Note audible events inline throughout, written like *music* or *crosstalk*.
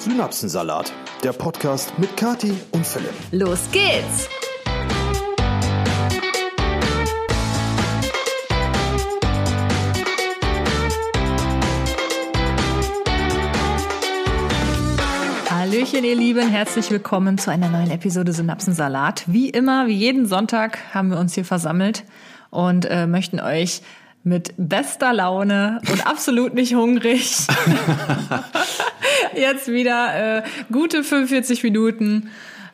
Synapsensalat, der Podcast mit Kati und Philipp. Los geht's! Hallöchen, ihr Lieben, herzlich willkommen zu einer neuen Episode Synapsensalat. Wie immer, wie jeden Sonntag haben wir uns hier versammelt und äh, möchten euch mit bester Laune und absolut nicht hungrig *laughs* *laughs* *laughs* jetzt wieder äh, gute 45 Minuten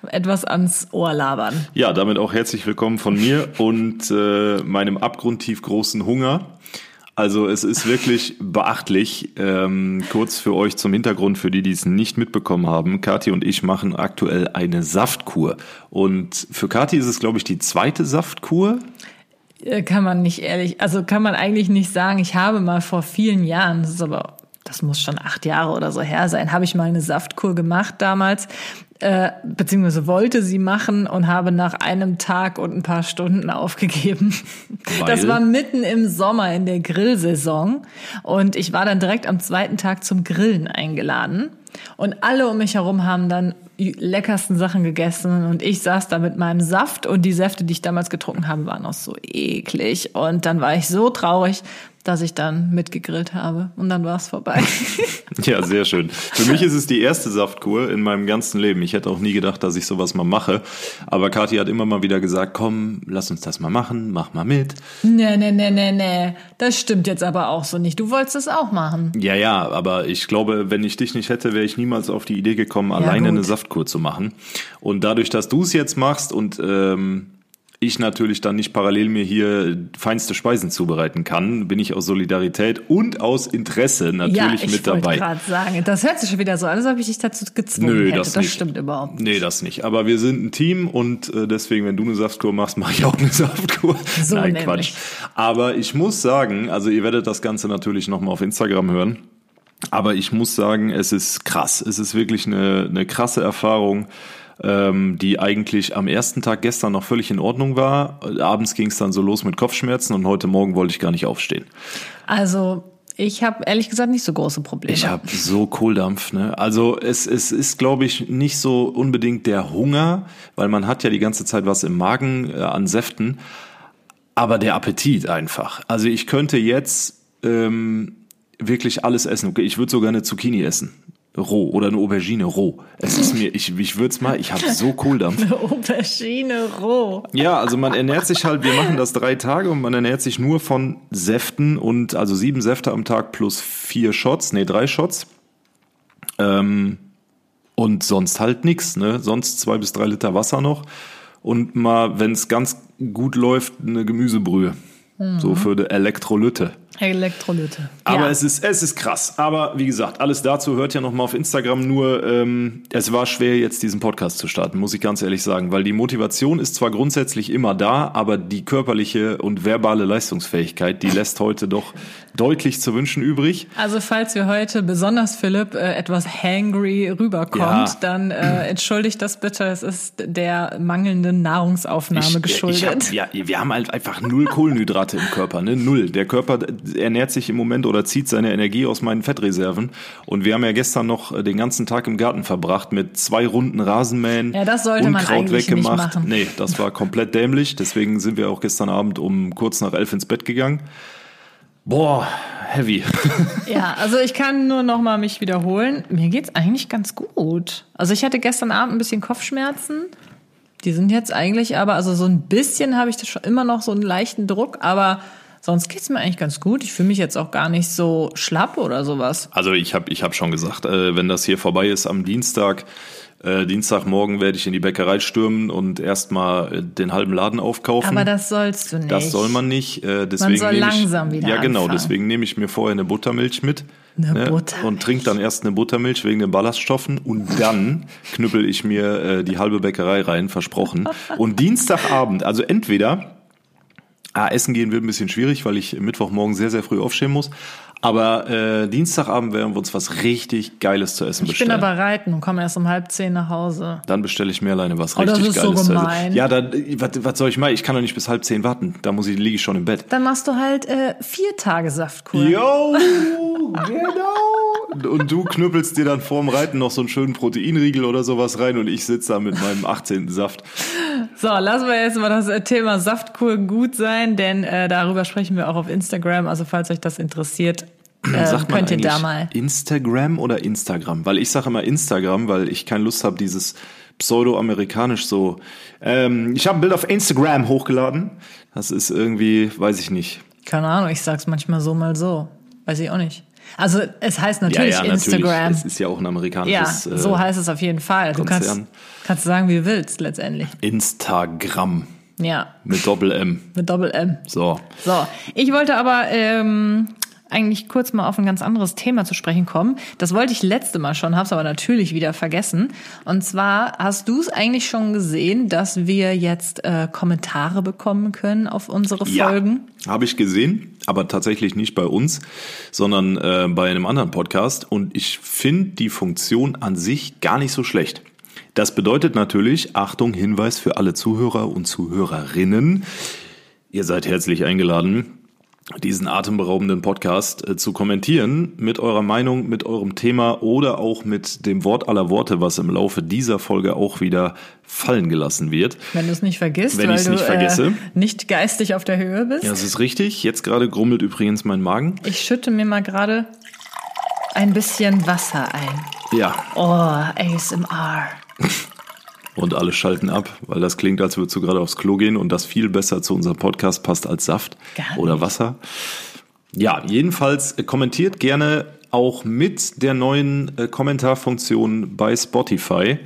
etwas ans Ohr labern. Ja, damit auch herzlich willkommen von mir und äh, meinem abgrundtief großen Hunger. Also es ist wirklich beachtlich. Ähm, kurz für euch zum Hintergrund, für die, die es nicht mitbekommen haben. Kathi und ich machen aktuell eine Saftkur. Und für Kathi ist es, glaube ich, die zweite Saftkur. Äh, kann man nicht ehrlich, also kann man eigentlich nicht sagen. Ich habe mal vor vielen Jahren, das ist aber das muss schon acht Jahre oder so her sein, habe ich mal eine Saftkur gemacht damals, äh, beziehungsweise wollte sie machen und habe nach einem Tag und ein paar Stunden aufgegeben. Weil? Das war mitten im Sommer in der Grillsaison und ich war dann direkt am zweiten Tag zum Grillen eingeladen. Und alle um mich herum haben dann leckersten Sachen gegessen und ich saß da mit meinem Saft und die Säfte, die ich damals getrunken habe, waren auch so eklig. Und dann war ich so traurig, dass ich dann mitgegrillt habe und dann war es vorbei. *laughs* ja, sehr schön. Für mich ist es die erste Saftkur in meinem ganzen Leben. Ich hätte auch nie gedacht, dass ich sowas mal mache. Aber Kathi hat immer mal wieder gesagt, komm, lass uns das mal machen, mach mal mit. Nee, nee, nee, nee, nee. Das stimmt jetzt aber auch so nicht. Du wolltest es auch machen. Ja, ja, aber ich glaube, wenn ich dich nicht hätte, wäre ich niemals auf die Idee gekommen, ja, alleine gut. eine Saftkur zu machen. Und dadurch, dass du es jetzt machst und ähm, ich natürlich dann nicht parallel mir hier feinste Speisen zubereiten kann, bin ich aus Solidarität und aus Interesse natürlich ja, ich mit dabei. Ich gerade sagen, das hört sich schon wieder so an, als ob ich dich dazu gezwungen Nö, hätte. Das, das stimmt überhaupt nicht. Nee, das nicht. Aber wir sind ein Team und äh, deswegen, wenn du eine Saftkur machst, mache ich auch eine *laughs* Saftkur. So Nein, nämlich. Quatsch. Aber ich muss sagen, also ihr werdet das Ganze natürlich nochmal auf Instagram hören. Aber ich muss sagen, es ist krass. Es ist wirklich eine, eine krasse Erfahrung ähm, die eigentlich am ersten Tag gestern noch völlig in Ordnung war. Abends ging es dann so los mit Kopfschmerzen und heute Morgen wollte ich gar nicht aufstehen. Also ich habe ehrlich gesagt nicht so große Probleme. Ich habe so Kohldampf. Ne? Also es, es ist, glaube ich, nicht so unbedingt der Hunger, weil man hat ja die ganze Zeit was im Magen äh, an Säften, aber der Appetit einfach. Also ich könnte jetzt ähm, wirklich alles essen. Ich würde sogar eine Zucchini essen roh oder eine Aubergine roh. Es ist mir, ich, ich würde es mal, ich habe so Kohldampf. *laughs* Eine Aubergine roh. Ja, also man ernährt sich halt, wir machen das drei Tage und man ernährt sich nur von Säften und also sieben Säfte am Tag plus vier Shots, nee, drei Shots. Ähm, und sonst halt nix, ne? Sonst zwei bis drei Liter Wasser noch und mal, wenn es ganz gut läuft, eine Gemüsebrühe. Mhm. So für die Elektrolyte. Elektrolyte. Aber ja. es, ist, es ist krass. Aber wie gesagt, alles dazu hört ja nochmal auf Instagram. Nur ähm, es war schwer, jetzt diesen Podcast zu starten, muss ich ganz ehrlich sagen. Weil die Motivation ist zwar grundsätzlich immer da, aber die körperliche und verbale Leistungsfähigkeit, die lässt heute doch deutlich zu wünschen übrig. Also falls wir heute, besonders Philipp, äh, etwas hangry rüberkommt, ja. dann äh, *clears throat* entschuldigt das bitte. Es ist der mangelnden Nahrungsaufnahme ich, geschuldet. Ich hab, ja, wir haben halt einfach null Kohlenhydrate im Körper. Ne? Null. Der Körper ernährt sich im Moment oder zieht seine Energie aus meinen Fettreserven. Und wir haben ja gestern noch äh, den ganzen Tag im Garten verbracht mit zwei Runden Rasenmähen. Ja, das sollte Unkraut man eigentlich weggemacht. nicht machen. Nee, das war komplett dämlich. Deswegen sind wir auch gestern Abend um kurz nach elf ins Bett gegangen. Boah, heavy. *laughs* ja, also ich kann nur noch mal mich wiederholen. Mir geht's eigentlich ganz gut. Also ich hatte gestern Abend ein bisschen Kopfschmerzen. Die sind jetzt eigentlich aber, also so ein bisschen habe ich das schon immer noch so einen leichten Druck, aber Sonst geht's mir eigentlich ganz gut. Ich fühle mich jetzt auch gar nicht so schlapp oder sowas. Also ich habe ich hab schon gesagt, äh, wenn das hier vorbei ist am Dienstag, äh, Dienstagmorgen werde ich in die Bäckerei stürmen und erstmal äh, den halben Laden aufkaufen. Aber das sollst du nicht. Das soll man nicht. Äh, deswegen man soll langsam ich, wieder Ja, genau. Anfangen. Deswegen nehme ich mir vorher eine Buttermilch mit. Eine ne, Buttermilch. Und trinke dann erst eine Buttermilch wegen den Ballaststoffen und dann knüppel ich mir äh, die halbe Bäckerei rein, versprochen. Und Dienstagabend, also entweder Ah, essen gehen wird ein bisschen schwierig, weil ich Mittwochmorgen sehr, sehr früh aufstehen muss. Aber äh, Dienstagabend werden wir uns was richtig Geiles zu essen bestellen. Ich bin aber reiten und komme erst um halb zehn nach Hause. Dann bestelle ich mir alleine was richtig oh, das ist Geiles so gemein. zu essen. Ja, dann, was, was soll ich machen? Ich kann doch nicht bis halb zehn warten. Da muss ich, liege ich schon im Bett. Dann machst du halt äh, vier Tage Saftkur. Jo, genau. Und du knüppelst dir dann vorm Reiten noch so einen schönen Proteinriegel oder sowas rein und ich sitze da mit meinem 18. Saft. So, lassen wir jetzt mal das äh, Thema Saftkur gut sein, denn äh, darüber sprechen wir auch auf Instagram. Also falls euch das interessiert, äh, man könnt ihr da mal. Instagram oder Instagram? Weil ich sage immer Instagram, weil ich keine Lust habe, dieses pseudo-amerikanisch so. Ähm, ich habe ein Bild auf Instagram hochgeladen. Das ist irgendwie, weiß ich nicht. Keine Ahnung, ich sag's manchmal so, mal so. Weiß ich auch nicht. Also es heißt natürlich ja, ja, Instagram. Es ist ja auch ein amerikanisches. Ja, so äh, heißt es auf jeden Fall. Du kannst, kannst sagen, wie du willst letztendlich. Instagram. Ja. Mit Doppel M. Mit Doppel M. So. So. Ich wollte aber ähm, eigentlich kurz mal auf ein ganz anderes Thema zu sprechen kommen. Das wollte ich letzte Mal schon, habe es aber natürlich wieder vergessen. Und zwar hast du es eigentlich schon gesehen, dass wir jetzt äh, Kommentare bekommen können auf unsere Folgen? Ja, habe ich gesehen, aber tatsächlich nicht bei uns, sondern äh, bei einem anderen Podcast. Und ich finde die Funktion an sich gar nicht so schlecht. Das bedeutet natürlich, Achtung, Hinweis für alle Zuhörer und Zuhörerinnen. Ihr seid herzlich eingeladen, diesen atemberaubenden Podcast äh, zu kommentieren mit eurer Meinung, mit eurem Thema oder auch mit dem Wort aller Worte, was im Laufe dieser Folge auch wieder fallen gelassen wird. Wenn du es nicht vergisst, Wenn weil du nicht, vergesse. Äh, nicht geistig auf der Höhe bist. Ja, das ist richtig. Jetzt gerade grummelt übrigens mein Magen. Ich schütte mir mal gerade ein bisschen Wasser ein. Ja. Oh, ASMR. *laughs* und alle schalten ab, weil das klingt, als würdest du gerade aufs Klo gehen und das viel besser zu unserem Podcast passt als Saft oder Wasser. Ja, jedenfalls äh, kommentiert gerne auch mit der neuen äh, Kommentarfunktion bei Spotify,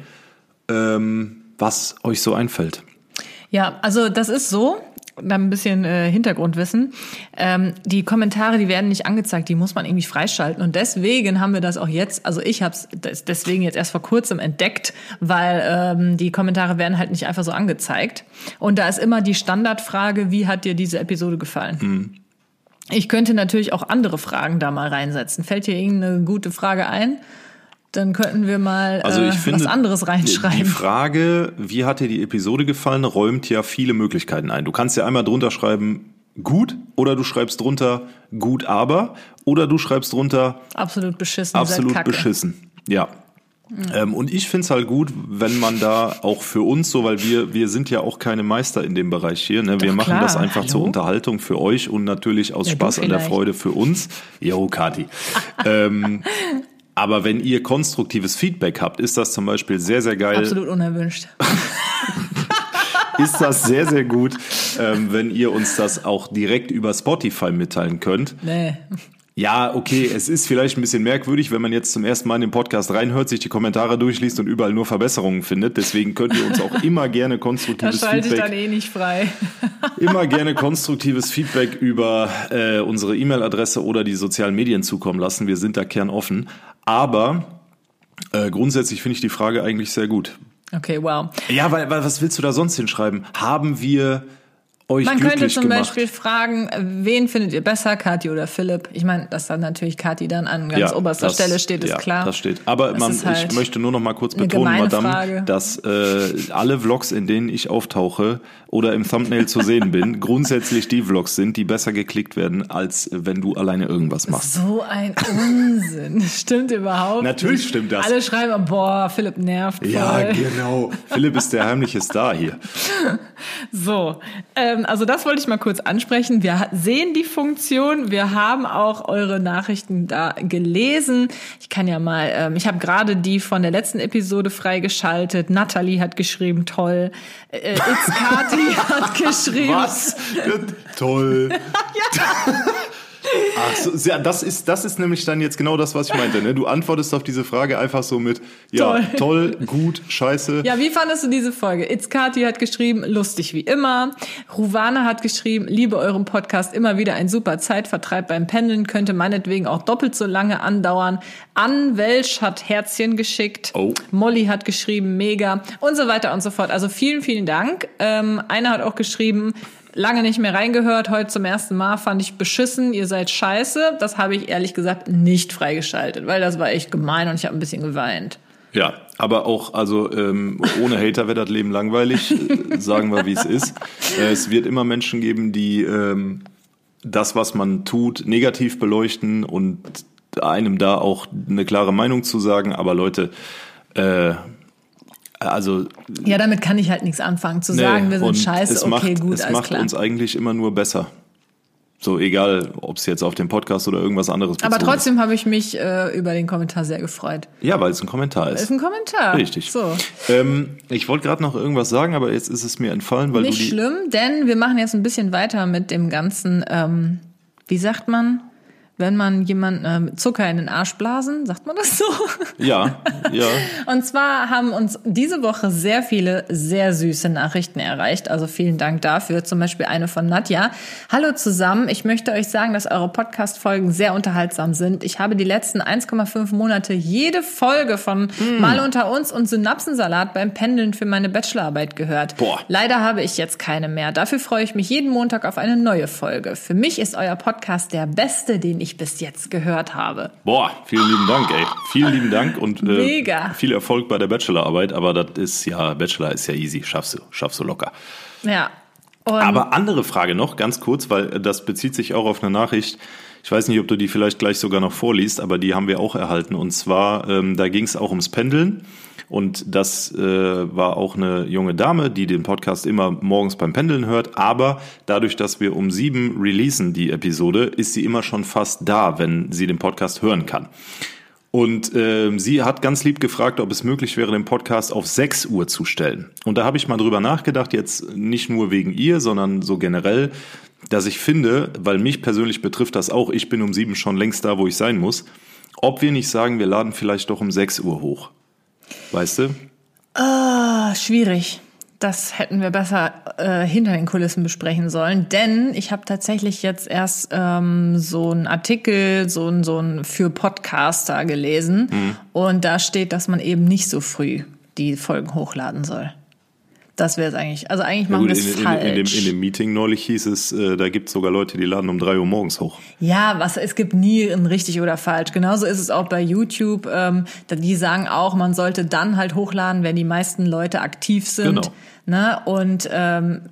ähm, was euch so einfällt. Ja, also das ist so da ein bisschen äh, Hintergrundwissen. Ähm, die Kommentare, die werden nicht angezeigt, die muss man irgendwie freischalten. Und deswegen haben wir das auch jetzt, also ich habe es deswegen jetzt erst vor kurzem entdeckt, weil ähm, die Kommentare werden halt nicht einfach so angezeigt. Und da ist immer die Standardfrage, wie hat dir diese Episode gefallen? Mhm. Ich könnte natürlich auch andere Fragen da mal reinsetzen. Fällt dir irgendeine gute Frage ein? Dann könnten wir mal also ich äh, finde, was anderes reinschreiben. Die Frage, wie hat dir die Episode gefallen, räumt ja viele Möglichkeiten ein. Du kannst ja einmal drunter schreiben, gut, oder du schreibst drunter, gut, aber, oder du schreibst drunter, absolut beschissen. Absolut beschissen. Ja. Ähm, und ich find's halt gut, wenn man da auch für uns so, weil wir, wir sind ja auch keine Meister in dem Bereich hier. Ne? Wir Doch, machen klar. das einfach Hallo? zur Unterhaltung für euch und natürlich aus ja, Spaß an der Freude für uns. Jo, Kati. *laughs* ähm, aber wenn ihr konstruktives Feedback habt, ist das zum Beispiel sehr, sehr geil. Absolut unerwünscht. *laughs* ist das sehr, sehr gut, ähm, wenn ihr uns das auch direkt über Spotify mitteilen könnt. Nee. Ja, okay, es ist vielleicht ein bisschen merkwürdig, wenn man jetzt zum ersten Mal in den Podcast reinhört, sich die Kommentare durchliest und überall nur Verbesserungen findet. Deswegen könnt ihr uns auch *laughs* immer gerne konstruktives das Feedback. Das dann eh nicht frei. *laughs* immer gerne konstruktives Feedback über äh, unsere E-Mail-Adresse oder die sozialen Medien zukommen lassen. Wir sind da kernoffen. Aber äh, grundsätzlich finde ich die Frage eigentlich sehr gut. Okay, wow. Ja, weil, weil was willst du da sonst hinschreiben? Haben wir euch Man könnte zum gemacht. Beispiel fragen, wen findet ihr besser, Kathi oder Philipp? Ich meine, dass dann natürlich Kathi dann an ganz ja, oberster das, Stelle steht, ist ja, klar. Das steht. Aber man, halt ich möchte nur noch mal kurz betonen, Madame, Frage. dass äh, alle Vlogs, in denen ich auftauche oder im Thumbnail zu sehen bin, *laughs* grundsätzlich die Vlogs sind, die besser geklickt werden, als wenn du alleine irgendwas machst. So ein Unsinn. *laughs* stimmt überhaupt Natürlich stimmt das. Alle schreiben, boah, Philipp nervt voll. Ja, genau. Philipp ist der *laughs* heimliche Star hier. So, ähm, ähm, also das wollte ich mal kurz ansprechen. Wir sehen die Funktion. Wir haben auch eure Nachrichten da gelesen. Ich kann ja mal, ähm, ich habe gerade die von der letzten Episode freigeschaltet. Natalie hat geschrieben, toll. Äh, It's Kati *laughs* hat geschrieben. Was? toll. *laughs* ja. Ach so, ja, das ist, das ist nämlich dann jetzt genau das, was ich meinte. Ne? Du antwortest auf diese Frage einfach so mit, ja, toll, toll gut, scheiße. Ja, wie fandest du diese Folge? Itzkati hat geschrieben, lustig wie immer. Ruwana hat geschrieben, liebe euren Podcast, immer wieder ein super Zeitvertreib beim Pendeln, könnte meinetwegen auch doppelt so lange andauern. Ann Welsch hat Herzchen geschickt. Oh. Molly hat geschrieben, mega und so weiter und so fort. Also vielen, vielen Dank. Ähm, einer hat auch geschrieben, lange nicht mehr reingehört, heute zum ersten Mal fand ich beschissen, ihr seid scheiße. Das habe ich ehrlich gesagt nicht freigeschaltet, weil das war echt gemein und ich habe ein bisschen geweint. Ja, aber auch, also ähm, ohne Hater wäre das Leben langweilig, sagen wir, wie es ist. Äh, es wird immer Menschen geben, die ähm, das, was man tut, negativ beleuchten und einem da auch eine klare Meinung zu sagen. Aber Leute, äh, also ja, damit kann ich halt nichts anfangen. Zu nee, sagen, wir sind scheiße, okay, macht, gut, es macht klar. uns eigentlich immer nur besser. So egal, ob es jetzt auf dem Podcast oder irgendwas anderes Aber trotzdem habe ich mich äh, über den Kommentar sehr gefreut. Ja, weil es ein Kommentar ist. Ist ein Kommentar. Richtig. So. Ähm, ich wollte gerade noch irgendwas sagen, aber jetzt ist es mir entfallen, weil Nicht du die schlimm, denn wir machen jetzt ein bisschen weiter mit dem ganzen, ähm, wie sagt man? Wenn man jemanden ähm, Zucker in den Arsch blasen, sagt man das so? *laughs* Ja, ja. *laughs* Und zwar haben uns diese Woche sehr viele sehr süße Nachrichten erreicht. Also vielen Dank dafür. Zum Beispiel eine von Nadja. Hallo zusammen. Ich möchte euch sagen, dass eure Podcast-Folgen sehr unterhaltsam sind. Ich habe die letzten 1,5 Monate jede Folge von mm. Mal unter uns und Synapsensalat beim Pendeln für meine Bachelorarbeit gehört. Boah. Leider habe ich jetzt keine mehr. Dafür freue ich mich jeden Montag auf eine neue Folge. Für mich ist euer Podcast der beste, den ich ich bis jetzt gehört habe. Boah, vielen lieben Dank, ey. Vielen lieben Dank und äh, viel Erfolg bei der Bachelorarbeit. Aber das ist ja, Bachelor ist ja easy, schaffst du, schaffst du locker. Ja. Und aber andere Frage noch, ganz kurz, weil das bezieht sich auch auf eine Nachricht. Ich weiß nicht, ob du die vielleicht gleich sogar noch vorliest, aber die haben wir auch erhalten. Und zwar, ähm, da ging es auch ums Pendeln. Und das äh, war auch eine junge Dame, die den Podcast immer morgens beim Pendeln hört. Aber dadurch, dass wir um sieben releasen die Episode, ist sie immer schon fast da, wenn sie den Podcast hören kann. Und äh, sie hat ganz lieb gefragt, ob es möglich wäre, den Podcast auf 6 Uhr zu stellen. Und da habe ich mal drüber nachgedacht, jetzt nicht nur wegen ihr, sondern so generell, dass ich finde, weil mich persönlich betrifft das auch, ich bin um sieben schon längst da, wo ich sein muss, ob wir nicht sagen, wir laden vielleicht doch um 6 Uhr hoch. Weißt du? Ah, schwierig. Das hätten wir besser äh, hinter den Kulissen besprechen sollen, denn ich habe tatsächlich jetzt erst ähm, so einen Artikel, so ein so ein für Podcaster gelesen mhm. und da steht, dass man eben nicht so früh die Folgen hochladen soll. Das wäre es eigentlich. Also eigentlich machen wir es falsch. In, in, dem, in dem Meeting neulich hieß es, äh, da gibt es sogar Leute, die laden um drei Uhr morgens hoch. Ja, was es gibt nie ein richtig oder falsch. Genauso ist es auch bei YouTube. Ähm, die sagen auch, man sollte dann halt hochladen, wenn die meisten Leute aktiv sind. Genau. Ne? Und ähm,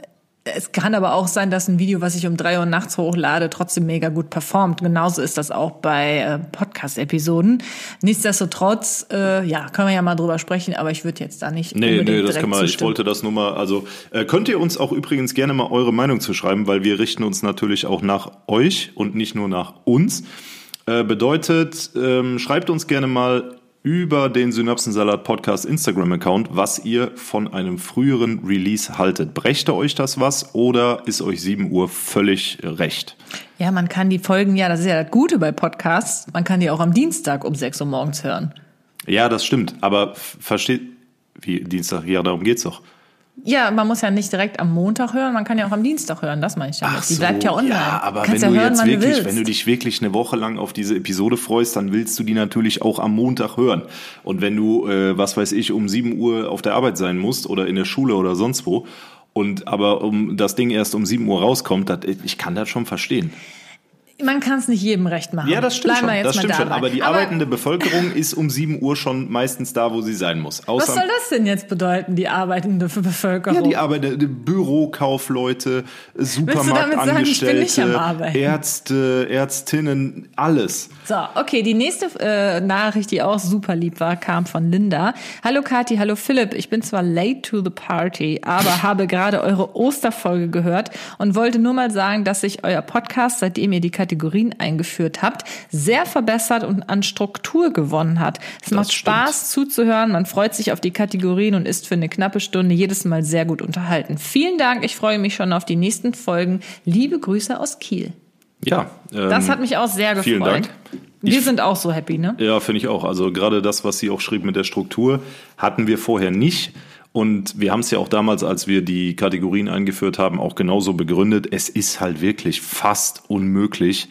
es kann aber auch sein, dass ein Video, was ich um drei Uhr nachts hochlade, trotzdem mega gut performt. Genauso ist das auch bei äh, Podcast-Episoden. Nichtsdestotrotz, äh, ja, können wir ja mal drüber sprechen, aber ich würde jetzt da nicht. Nee, nee, das kann man. Ich wollte das nur mal. Also äh, könnt ihr uns auch übrigens gerne mal eure Meinung zu schreiben, weil wir richten uns natürlich auch nach euch und nicht nur nach uns. Äh, bedeutet, ähm, schreibt uns gerne mal über den Synapsensalat Podcast Instagram Account, was ihr von einem früheren Release haltet. Brächte euch das was oder ist euch 7 Uhr völlig recht? Ja, man kann die Folgen ja, das ist ja das Gute bei Podcasts, man kann die auch am Dienstag um 6 Uhr morgens hören. Ja, das stimmt, aber versteht, wie Dienstag, ja, darum geht's doch. Ja, man muss ja nicht direkt am Montag hören, man kann ja auch am Dienstag hören, das meine ich damit. Ach so, Die bleibt ja online. Ja, aber wenn ja du hören, jetzt wirklich, du wenn du dich wirklich eine Woche lang auf diese Episode freust, dann willst du die natürlich auch am Montag hören. Und wenn du, äh, was weiß ich, um 7 Uhr auf der Arbeit sein musst oder in der Schule oder sonst wo, und aber um das Ding erst um 7 Uhr rauskommt, das, ich kann das schon verstehen. Man kann es nicht jedem recht machen. Ja, das stimmt Bleiben schon. das stimmt schon. Aber die aber arbeitende Bevölkerung ist um 7 Uhr schon meistens da, wo sie sein muss. Außer was soll das denn jetzt bedeuten, die arbeitende Bevölkerung? Ja, die arbeitende Bürokaufleute, Supermarktangestellte, Ärzte, Ärztinnen, alles. So, okay, die nächste äh, Nachricht, die auch super lieb war, kam von Linda. Hallo Kathi, hallo Philipp. Ich bin zwar late to the party, aber *laughs* habe gerade eure Osterfolge gehört und wollte nur mal sagen, dass sich euer Podcast, seitdem ihr die Kategorien eingeführt habt, sehr verbessert und an Struktur gewonnen hat. Es das macht stimmt. Spaß zuzuhören, man freut sich auf die Kategorien und ist für eine knappe Stunde jedes Mal sehr gut unterhalten. Vielen Dank, ich freue mich schon auf die nächsten Folgen. Liebe Grüße aus Kiel. Ja. Ähm, das hat mich auch sehr gefreut. Vielen Dank. Wir ich, sind auch so happy, ne? Ja, finde ich auch. Also gerade das, was sie auch schrieb mit der Struktur, hatten wir vorher nicht. Und wir haben es ja auch damals, als wir die Kategorien eingeführt haben, auch genauso begründet. Es ist halt wirklich fast unmöglich,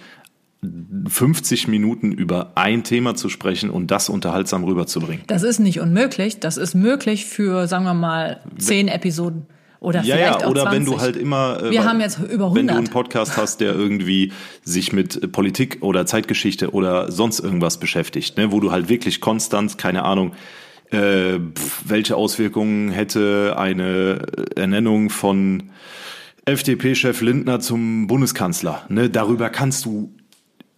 50 Minuten über ein Thema zu sprechen und das unterhaltsam rüberzubringen. Das ist nicht unmöglich. Das ist möglich für, sagen wir mal, zehn Episoden. Oder ja, vielleicht ja, oder 20. wenn du halt immer. Wir haben jetzt über 100. Wenn du einen Podcast hast, der irgendwie sich mit Politik oder Zeitgeschichte oder sonst irgendwas beschäftigt, ne, wo du halt wirklich konstant, keine Ahnung, äh, welche Auswirkungen hätte eine Ernennung von FDP-Chef Lindner zum Bundeskanzler. Ne, darüber kannst du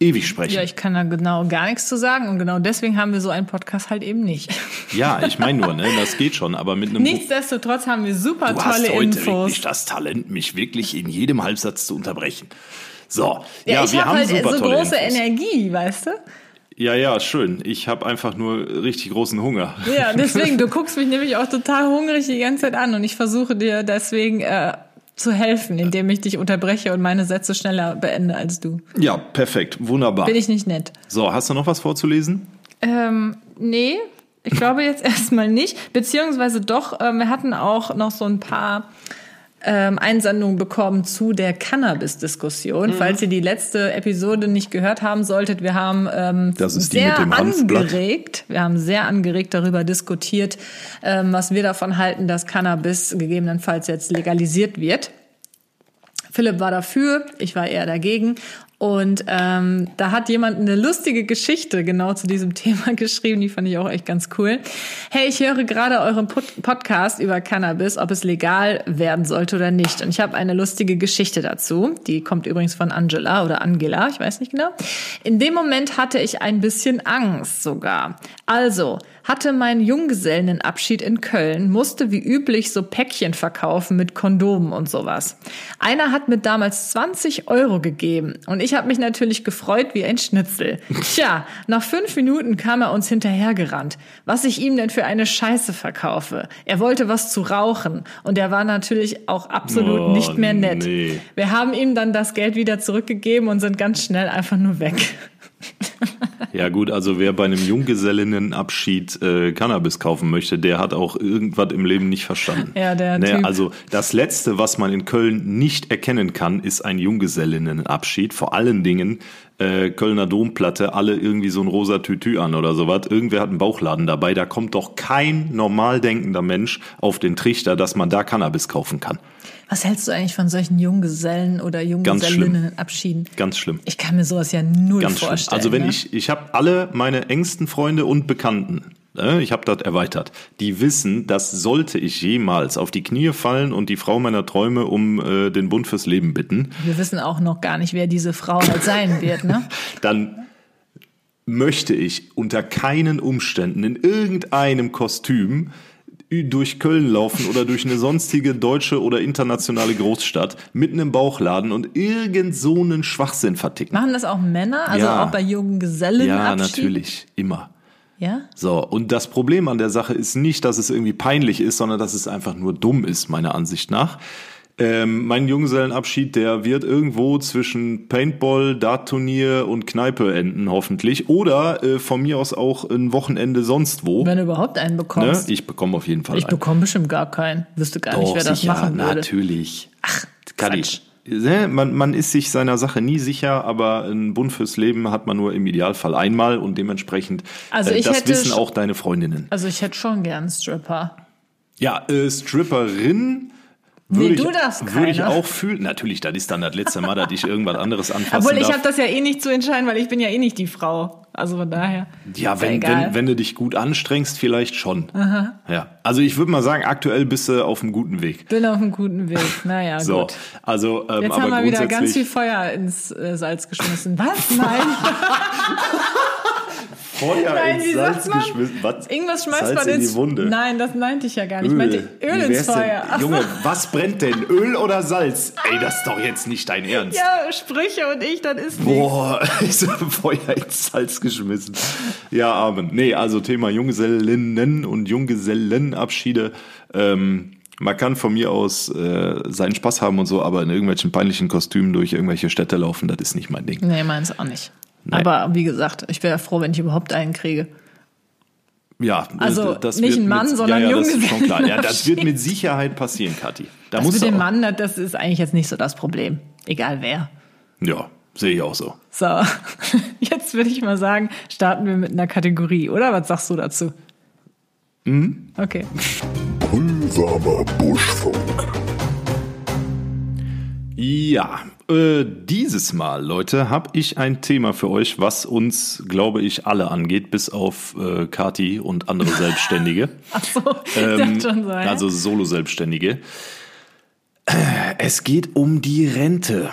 ewig sprechen. Ja, ich kann da genau gar nichts zu sagen und genau deswegen haben wir so einen Podcast halt eben nicht. Ja, ich meine nur, ne, das geht schon, aber mit einem Nichtsdestotrotz haben wir super Du tolle hast heute Infos. wirklich das Talent, mich wirklich in jedem Halbsatz zu unterbrechen. So, ja, ja, ich wir habe haben halt super so tolle große Infos. Energie, weißt du? Ja, ja, schön. Ich habe einfach nur richtig großen Hunger. Ja, *laughs* deswegen, du guckst mich nämlich auch total hungrig die ganze Zeit an und ich versuche dir deswegen äh, zu helfen, indem ich dich unterbreche und meine Sätze schneller beende als du. Ja, perfekt, wunderbar. Bin ich nicht nett? So, hast du noch was vorzulesen? Ähm, nee, ich glaube jetzt *laughs* erstmal nicht. Beziehungsweise doch, ähm, wir hatten auch noch so ein paar ähm, Einsendungen bekommen zu der Cannabis-Diskussion. Falls ihr die letzte Episode nicht gehört haben solltet, wir haben ähm, sehr angeregt, wir haben sehr angeregt darüber diskutiert, ähm, was wir davon halten, dass Cannabis gegebenenfalls jetzt legalisiert wird. Philipp war dafür, ich war eher dagegen. Und ähm, da hat jemand eine lustige Geschichte genau zu diesem *laughs* Thema geschrieben, die fand ich auch echt ganz cool. Hey, ich höre gerade euren Pod Podcast über Cannabis, ob es legal werden sollte oder nicht. Und ich habe eine lustige Geschichte dazu. Die kommt übrigens von Angela oder Angela, ich weiß nicht genau. In dem Moment hatte ich ein bisschen Angst sogar. Also, hatte meinen Junggesellenabschied in Köln, musste wie üblich so Päckchen verkaufen mit Kondomen und sowas. Einer hat mir damals 20 Euro gegeben und ich habe mich natürlich gefreut wie ein Schnitzel. Tja, nach fünf Minuten kam er uns hinterhergerannt, was ich ihm denn für eine Scheiße verkaufe. Er wollte was zu rauchen und er war natürlich auch absolut Oh, nicht mehr nett. nee. Wir haben ihm dann das Geld wieder zurückgegeben und sind ganz schnell einfach nur weg. Ja gut, also wer bei einem Junggesellinnenabschied äh, Cannabis kaufen möchte, der hat auch irgendwas im Leben nicht verstanden. Ja, der ne, Typ. Also das Letzte, was man in Köln nicht erkennen kann, ist ein Junggesellinnenabschied. Vor allen Dingen äh, Kölner Domplatte, alle irgendwie so ein rosa Tütü an oder sowas. Irgendwer hat einen Bauchladen dabei. Da kommt doch kein normal denkender Mensch auf den Trichter, dass man da Cannabis kaufen kann. Was hältst du eigentlich von solchen Junggesellen oder schlimm. Junggesellinnenabschieden? Ganz schlimm. Ich kann mir sowas ja null Ganz schlimm. vorstellen. Also wenn ne? ich, ich habe alle meine engsten Freunde und Bekannten, ich habe das erweitert, die wissen, dass sollte ich jemals auf die Knie fallen und die Frau meiner Träume um äh, den Bund fürs Leben bitten, Wir wissen auch noch gar nicht, wer diese Frau halt sein wird, ne? *laughs* dann möchte ich unter keinen Umständen in irgendeinem Kostüm durch Köln laufen oder durch eine sonstige deutsche oder internationale Großstadt mit einem Bauchladen und irgend so einen Schwachsinn verticken. Machen das auch Männer? Also Ja. auch bei Junggesellen? Ja, natürlich, immer. Ja? So, und das Problem an der Sache ist nicht, dass es irgendwie peinlich ist, sondern dass es einfach nur dumm ist, meiner Ansicht nach. Ähm, mein Junggesellenabschied, der wird irgendwo zwischen Paintball, Dartturnier und Kneipe enden, hoffentlich. Oder äh, von mir aus auch ein Wochenende sonst wo. Wenn du überhaupt einen Ne? bekommst. Ich bekomme auf jeden Fall Ich einen. bekomme bestimmt gar keinen. Wüsste gar nicht, Doch, wer das sicher, machen würde. natürlich. Ach. Quatsch. Ne, Man, man ist sich seiner Sache nie sicher, aber ein Bund fürs Leben hat man nur im Idealfall einmal und dementsprechend, Also äh, das hätte wissen auch deine Freundinnen. Also ich hätte schon gern Stripper. Ja, äh, Stripperin würde Nee, ich, du darfst würde ich auch fühlen. Natürlich, das ist dann das letzte Mal, dass ich irgendwas anderes *laughs* anfassen Obwohl ich habe das ja eh nicht zu entscheiden, weil ich bin ja eh nicht die Frau. Also von daher. ja, Ist ja wenn, wenn, wenn du dich gut anstrengst, vielleicht schon. Ja, also ich würde mal sagen, aktuell bist du auf einem guten Weg. Bin auf einem guten Weg. Naja, *laughs* So, gut. also ähm, Jetzt haben wir wieder ganz viel Feuer ins äh, Salz geschmissen. Was? Nein. *laughs* Feuer Nein, ins Salz geschmissen. Was? Irgendwas schmeißt Salz man in die Wunde. Nein, das meinte ich ja gar nicht. Öl. Ich meinte Öl ins denn? Feuer. So. Junge, was brennt denn? Öl oder Salz? Ey, das ist doch jetzt nicht dein Ernst. Ja, Sprüche und ich, das ist. Boah, *laughs* ist Feuer ins Salz geschmissen. Ja, Amen. Nee, also Thema Junggesellinnen und Junggesellenabschiede. Ähm, man kann von mir aus äh, seinen Spaß haben und so, aber in irgendwelchen peinlichen Kostümen durch irgendwelche Städte laufen, das ist nicht mein Ding. Nee, meins auch nicht. Nein. Aber wie gesagt, ich wäre froh, wenn ich überhaupt einen kriege. Ja, Also, das nicht wird ein Mann, mit, sondern ja, ja, das ist schon klar. Ja, das wird mit *laughs* Sicherheit passieren, Kathi. Da Das mit dem Mann, das- das ist eigentlich jetzt nicht so das Problem. Egal wer. Ja, sehe ich auch so. So, *laughs* jetzt würde ich mal sagen, starten wir mit einer Kategorie, oder? Was sagst du dazu? Mhm. Okay. Brühwarmer Buschfunk. Ja, äh, dieses Mal, Leute, habe ich ein Thema für euch, was uns, glaube ich, alle angeht, bis auf äh, Kati und andere Selbstständige. *laughs* Ach so, ähm, schon sein. Also Solo-Selbstständige. Äh, es geht um die Rente.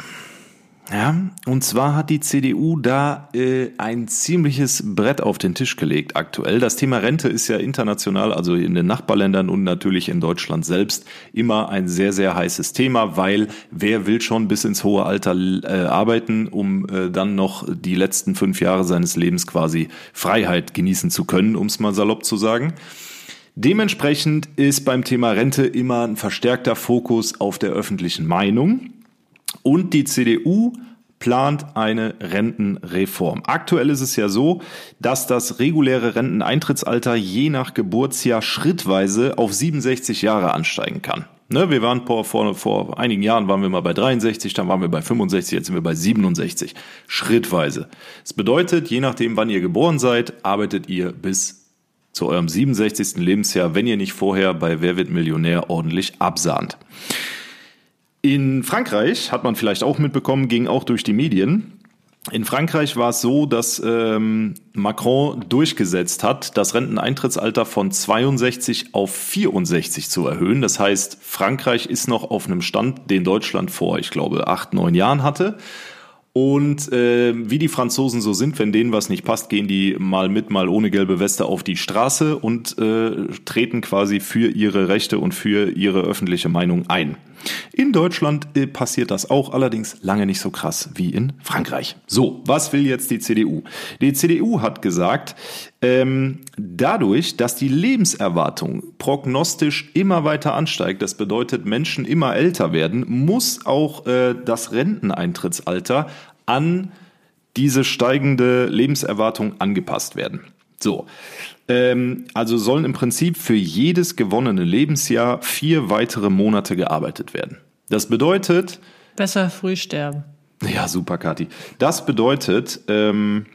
Ja, und zwar hat die CDU da äh, ein ziemliches Brett auf den Tisch gelegt aktuell. Das Thema Rente ist ja international, also in den Nachbarländern und natürlich in Deutschland selbst immer ein sehr, sehr heißes Thema, weil wer will schon bis ins hohe Alter äh, arbeiten, um äh, dann noch die letzten fünf Jahre seines Lebens quasi Freiheit genießen zu können, um es mal salopp zu sagen. Dementsprechend ist beim Thema Rente immer ein verstärkter Fokus auf der öffentlichen Meinung. Und die CDU plant eine Rentenreform. Aktuell ist es ja so, dass das reguläre Renteneintrittsalter je nach Geburtsjahr schrittweise auf 67 Jahre ansteigen kann. Ne, wir waren vor, vor, vor einigen Jahren waren wir mal bei 63, dann waren wir bei 65, jetzt sind wir bei 67. Schrittweise. Das bedeutet, je nachdem, wann ihr geboren seid, arbeitet ihr bis zu eurem 67. Lebensjahr, wenn ihr nicht vorher bei Wer wird Millionär ordentlich absahnt. In Frankreich, hat man vielleicht auch mitbekommen, ging auch durch die Medien. In Frankreich war es so, dass ähm, Macron durchgesetzt hat, das Renteneintrittsalter von 62 auf 64 zu erhöhen. Das heißt, Frankreich ist noch auf einem Stand, den Deutschland vor, ich glaube, acht, neun Jahren hatte. Und äh, wie die Franzosen so sind, wenn denen was nicht passt, gehen die mal mit, mal ohne gelbe Weste auf die Straße und äh, treten quasi für ihre Rechte und für ihre öffentliche Meinung ein. In Deutschland äh, passiert das auch, allerdings lange nicht so krass wie in Frankreich. So, was will jetzt die CDU? Die CDU hat gesagt, ähm, dadurch, dass die Lebenserwartung prognostisch immer weiter ansteigt, das bedeutet Menschen immer älter werden, muss auch äh, das Renteneintrittsalter an diese steigende Lebenserwartung angepasst werden. So, ähm, also sollen im Prinzip für jedes gewonnene Lebensjahr vier weitere Monate gearbeitet werden. Das bedeutet. Besser früh sterben. Ja, super, Kathi. Das bedeutet, ähm,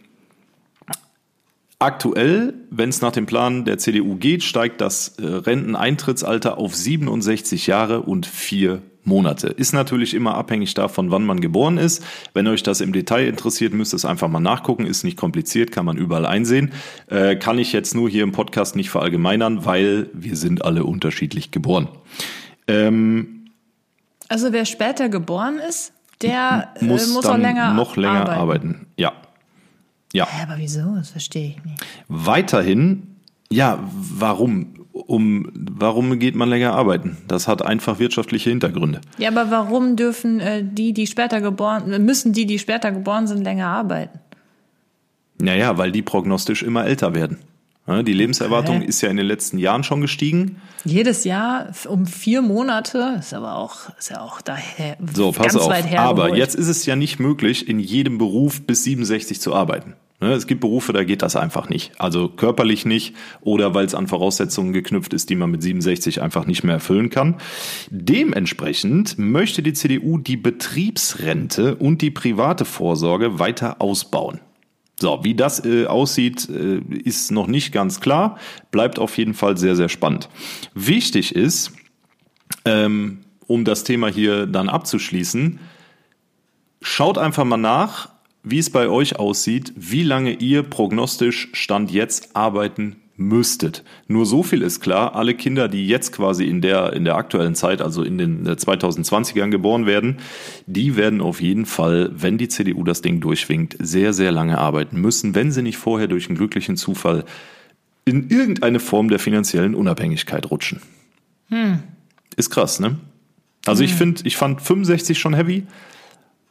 aktuell, wenn es nach dem Plan der CDU geht, steigt das äh, Renteneintrittsalter auf 67 Jahre und vier Monate. Ist natürlich immer abhängig davon, wann man geboren ist. Wenn euch das im Detail interessiert, müsst ihr es einfach mal nachgucken. Ist nicht kompliziert, kann man überall einsehen. Äh, kann ich jetzt nur hier im Podcast nicht verallgemeinern, weil wir sind alle unterschiedlich geboren. Ähm, also wer später geboren ist, der muss, äh, muss auch länger noch länger arbeiten. arbeiten. Ja. Ja. Aber wieso? Das verstehe ich nicht. Weiterhin, ja, warum? Um warum geht man länger arbeiten? Das hat einfach wirtschaftliche Hintergründe. Ja, aber warum dürfen äh, die, die später geboren, müssen die, die später geboren sind, länger arbeiten? Naja, weil die prognostisch immer älter werden. Die Lebenserwartung okay. ist ja in den letzten Jahren schon gestiegen. Jedes Jahr um vier Monate ist aber auch, ist ja auch daher. So, pass auf. aber jetzt ist es ja nicht möglich, in jedem Beruf bis 67 zu arbeiten. Ne, es gibt Berufe, da geht das einfach nicht. Also körperlich nicht oder weil es an Voraussetzungen geknüpft ist, die man mit 67 einfach nicht mehr erfüllen kann. Dementsprechend möchte die CDU die Betriebsrente und die private Vorsorge weiter ausbauen. So, wie das äh, aussieht, äh, ist noch nicht ganz klar, bleibt auf jeden Fall sehr, sehr spannend. Wichtig ist, ähm, um das Thema hier dann abzuschließen, schaut einfach mal nach, wie es bei euch aussieht, wie lange ihr prognostisch Stand jetzt arbeiten müsstet. Nur so viel ist klar, alle Kinder, die jetzt quasi in der, in der aktuellen Zeit, also in den 2020ern geboren werden, die werden auf jeden Fall, wenn die CDU das Ding durchwinkt, sehr, sehr lange arbeiten müssen, wenn sie nicht vorher durch einen glücklichen Zufall in irgendeine Form der finanziellen Unabhängigkeit rutschen. Hm. Ist krass, ne? Also hm. ich finde, ich fand 65 schon heavy.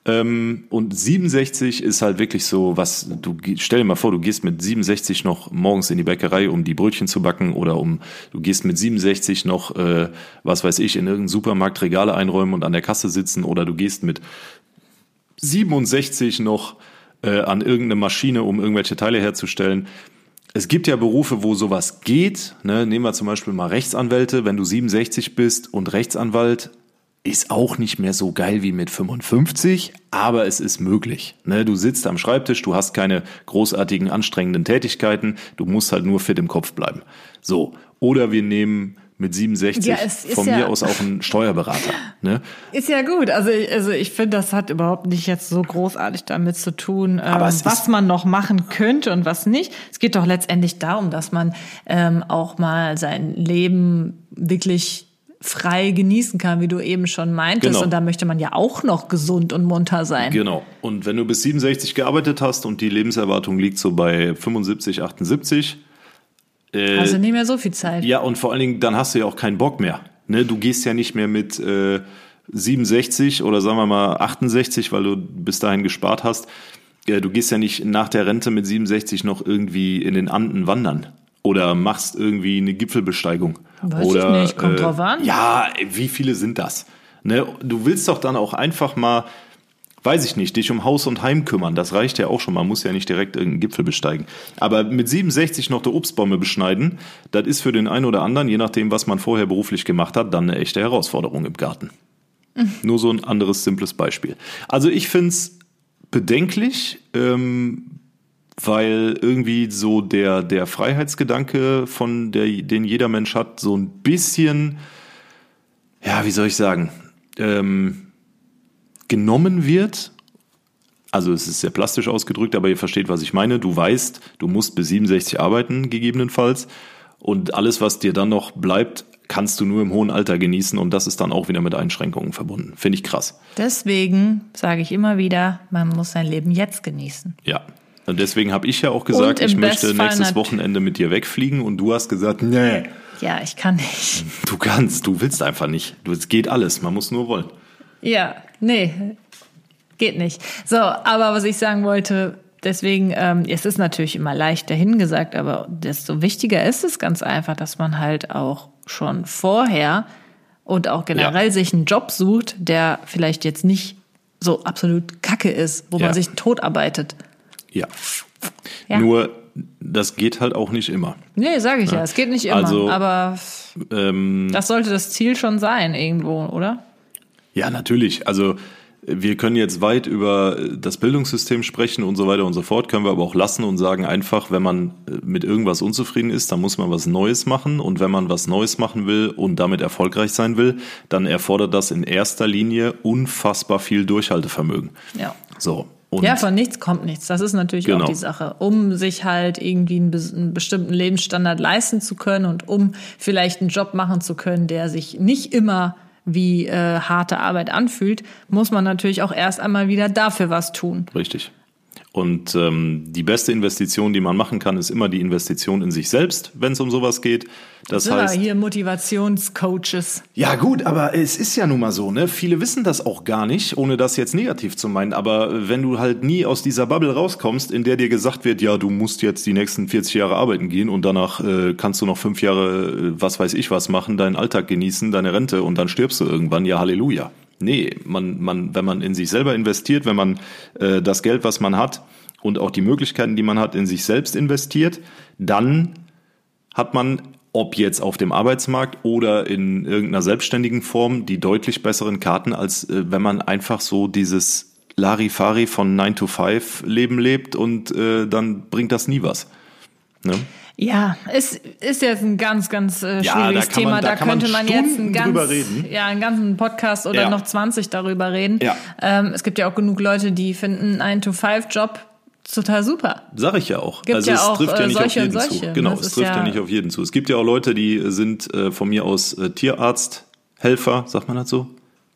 Ähm, und 67 ist halt wirklich so, was du stell dir mal vor, du gehst mit 67 noch morgens in die Bäckerei, um die Brötchen zu backen, oder um du gehst mit 67 noch, äh, was weiß ich, in irgendeinen Supermarkt Regale einräumen und an der Kasse sitzen, oder du gehst mit 67 noch äh, an irgendeine Maschine, um irgendwelche Teile herzustellen. Es gibt ja Berufe, wo sowas geht. Ne? Nehmen wir zum Beispiel mal Rechtsanwälte. Wenn du 67 bist und Rechtsanwalt, ist auch nicht mehr so geil wie mit 55, aber es ist möglich. Ne, du sitzt am Schreibtisch, du hast keine großartigen, anstrengenden Tätigkeiten, du musst halt nur fit im Kopf bleiben. So, oder wir nehmen mit 67 ja, von mir aus auch ein Steuerberater. Ne? Ist ja gut. Also, also ich finde, das hat überhaupt nicht jetzt so großartig damit zu tun, ähm, was man noch machen könnte und was nicht. Es geht doch letztendlich darum, dass man ähm, auch mal sein Leben wirklich frei genießen kann, wie du eben schon meintest. Genau. Und da möchte man ja auch noch gesund und munter sein. Genau. Und wenn du bis 67 gearbeitet hast und die Lebenserwartung liegt so bei 75, 78, äh, also nicht mehr so viel Zeit. Ja, und vor allen Dingen, dann hast du ja auch keinen Bock mehr. Ne? Du gehst ja nicht mehr mit äh, 67 oder sagen wir mal 68, weil du bis dahin gespart hast. Äh, du gehst ja nicht nach der Rente mit 67 noch irgendwie in den Anden wandern oder machst irgendwie eine Gipfelbesteigung. Weiß oder, ich nicht, kommt äh, drauf an. Ja, wie viele sind das? Ne? Du willst doch dann auch einfach mal weiß ich nicht, dich um Haus und Heim kümmern, das reicht ja auch schon, man muss ja nicht direkt irgendeinen Gipfel besteigen. Aber mit 67 noch der Obstbäume beschneiden, das ist für den einen oder anderen, je nachdem, was man vorher beruflich gemacht hat, dann eine echte Herausforderung im Garten. Mhm. Nur so ein anderes simples Beispiel. Also ich find's bedenklich, ähm, weil irgendwie so der, der Freiheitsgedanke, von der, den jeder Mensch hat, so ein bisschen, ja, wie soll ich sagen, ähm, genommen wird. Also es ist sehr plastisch ausgedrückt, aber ihr versteht, was ich meine. Du weißt, du musst bis 67 arbeiten, gegebenenfalls. Und alles, was dir dann noch bleibt, kannst du nur im hohen Alter genießen und das ist dann auch wieder mit Einschränkungen verbunden. Finde ich krass. Deswegen sage ich immer wieder, man muss sein Leben jetzt genießen. Ja. Und deswegen habe ich ja auch gesagt, ich möchte nächstes Wochenende mit dir wegfliegen und du hast gesagt, nee. Ja, ich kann nicht. Du kannst, du willst einfach nicht. Es geht alles, man muss nur wollen. Ja, nee, geht nicht. So, aber was ich sagen wollte, deswegen, ähm, es ist natürlich immer leicht dahingesagt, aber desto wichtiger ist es ganz einfach, dass man halt auch schon vorher und auch generell ja. sich einen Job sucht, der vielleicht jetzt nicht so absolut kacke ist, wo ja. man sich tot arbeitet. Ja. ja. Nur, das geht halt auch nicht immer. Nee, sage ich ja, es geht nicht immer. Also, aber ähm, das sollte das Ziel schon sein, irgendwo, oder? Ja, natürlich. Also wir können jetzt weit über das Bildungssystem sprechen und so weiter und so fort, können wir aber auch lassen und sagen einfach, wenn man mit irgendwas unzufrieden ist, dann muss man was Neues machen und wenn man was Neues machen will und damit erfolgreich sein will, dann erfordert das in erster Linie unfassbar viel Durchhaltevermögen. Ja. So. Und ja, von nichts kommt nichts. Das ist natürlich genau. auch die Sache. Um sich halt irgendwie einen, einen, bestimmten Lebensstandard leisten zu können und um vielleicht einen Job machen zu können, der sich nicht immer wie äh, harte Arbeit anfühlt, muss man natürlich auch erst einmal wieder dafür was tun. Richtig. Und ähm, die beste Investition, die man machen kann, ist immer die Investition in sich selbst, wenn es um sowas geht. Das sind heißt, hier Motivationscoaches. Ja gut, aber es ist ja nun mal so, ne? Viele wissen das auch gar nicht, ohne das jetzt negativ zu meinen. Aber wenn du halt nie aus dieser Bubble rauskommst, in der dir gesagt wird, ja, du musst jetzt die nächsten 40 Jahre arbeiten gehen und danach äh, kannst du noch fünf Jahre, äh, was weiß ich was machen, deinen Alltag genießen, deine Rente und dann stirbst du irgendwann, ja Halleluja. Nee, man, man, wenn man in sich selber investiert, wenn man äh, das Geld, was man hat und auch die Möglichkeiten, die man hat, in sich selbst investiert, dann hat man, ob jetzt auf dem Arbeitsmarkt oder in irgendeiner selbstständigen Form, die deutlich besseren Karten, als äh, wenn man einfach so dieses Larifari von 9 to 5 Leben lebt und äh, dann bringt das nie was. Ne? Ja, es ist jetzt ein ganz, ganz äh, schwieriges ja, Thema. Man, da, da könnte man, man jetzt einen, ganz, ja, einen ganzen Podcast oder ja. noch 20 darüber reden. Ja. Ähm, es gibt ja auch genug Leute, die finden einen 9-to-5-Job total super. Sag ich ja auch. Gibt also ja es auch, trifft ja äh, nicht auf jeden zu. Genau, das es trifft ja, ja, nicht auf jeden zu. Es gibt ja auch Leute, die sind äh, von mir aus äh, Tierarzt, Helfer, sagt man das so?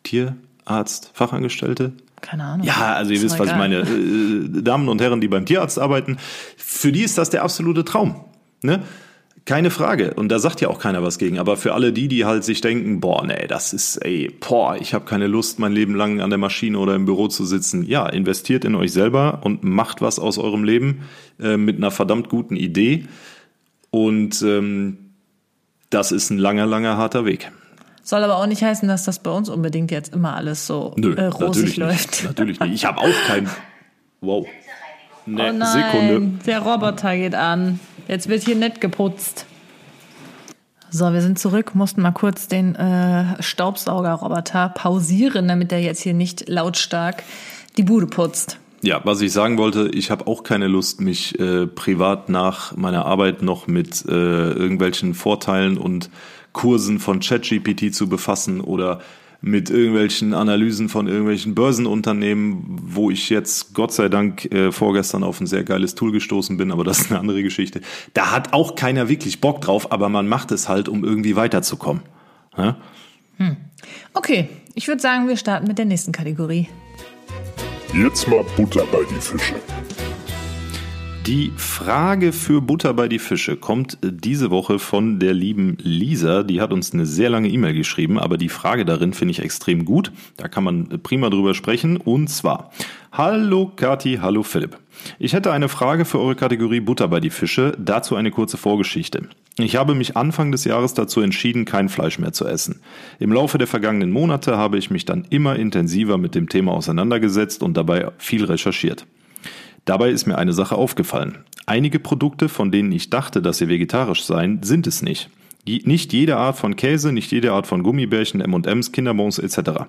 Tierarzt, Fachangestellte? Keine Ahnung. Ja, also ihr wisst, was ich meine. Äh, Damen und Herren, die beim Tierarzt arbeiten, für die ist das der absolute Traum. Ne? Keine Frage. Und da sagt ja auch keiner was gegen. Aber für alle die, die halt sich denken, boah, nee, das ist, ey, boah, ich habe keine Lust, mein Leben lang an der Maschine oder im Büro zu sitzen. Ja, investiert in euch selber und macht was aus eurem Leben äh, mit einer verdammt guten Idee. Und ähm, das ist ein langer, langer, harter Weg. Soll aber auch nicht heißen, dass das bei uns unbedingt jetzt immer alles so Nö, äh, rosig natürlich läuft. Nicht, natürlich nicht. Ich habe auch kein. *laughs* Wow. Ne, oh nein, Sekunde. Der Roboter geht an. Jetzt wird hier nett geputzt. So, wir sind zurück, mussten mal kurz den äh, Staubsaugerroboter pausieren, damit er jetzt hier nicht lautstark die Bude putzt. Ja, was ich sagen wollte, ich habe auch keine Lust, mich äh, privat nach meiner Arbeit noch mit äh, irgendwelchen Vorteilen und Kursen von ChatGPT zu befassen oder mit irgendwelchen Analysen von irgendwelchen Börsenunternehmen, wo ich jetzt Gott sei Dank äh, vorgestern auf ein sehr geiles Tool gestoßen bin, aber das ist eine andere Geschichte. Da hat auch keiner wirklich Bock drauf, aber man macht es halt, um irgendwie weiterzukommen. Ja? Hm. Okay, ich würde sagen, wir starten mit der nächsten Kategorie. Jetzt mal Butter bei die Fische. Die Frage für Butter bei die Fische kommt diese Woche von der lieben Lisa. Die hat uns eine sehr lange E-Mail geschrieben, aber die Frage darin finde ich extrem gut. Da kann man prima drüber sprechen. Und zwar, hallo Kati, hallo Philipp. Ich hätte eine Frage für eure Kategorie Butter bei die Fische, dazu eine kurze Vorgeschichte. Ich habe mich Anfang des Jahres dazu entschieden, kein Fleisch mehr zu essen. Im Laufe der vergangenen Monate habe ich mich dann immer intensiver mit dem Thema auseinandergesetzt und dabei viel recherchiert. Dabei ist mir eine Sache aufgefallen. Einige Produkte, von denen ich dachte, dass sie vegetarisch seien, sind es nicht. Nicht jede Art von Käse, nicht jede Art von Gummibärchen, M&M's, Kinderbons etc.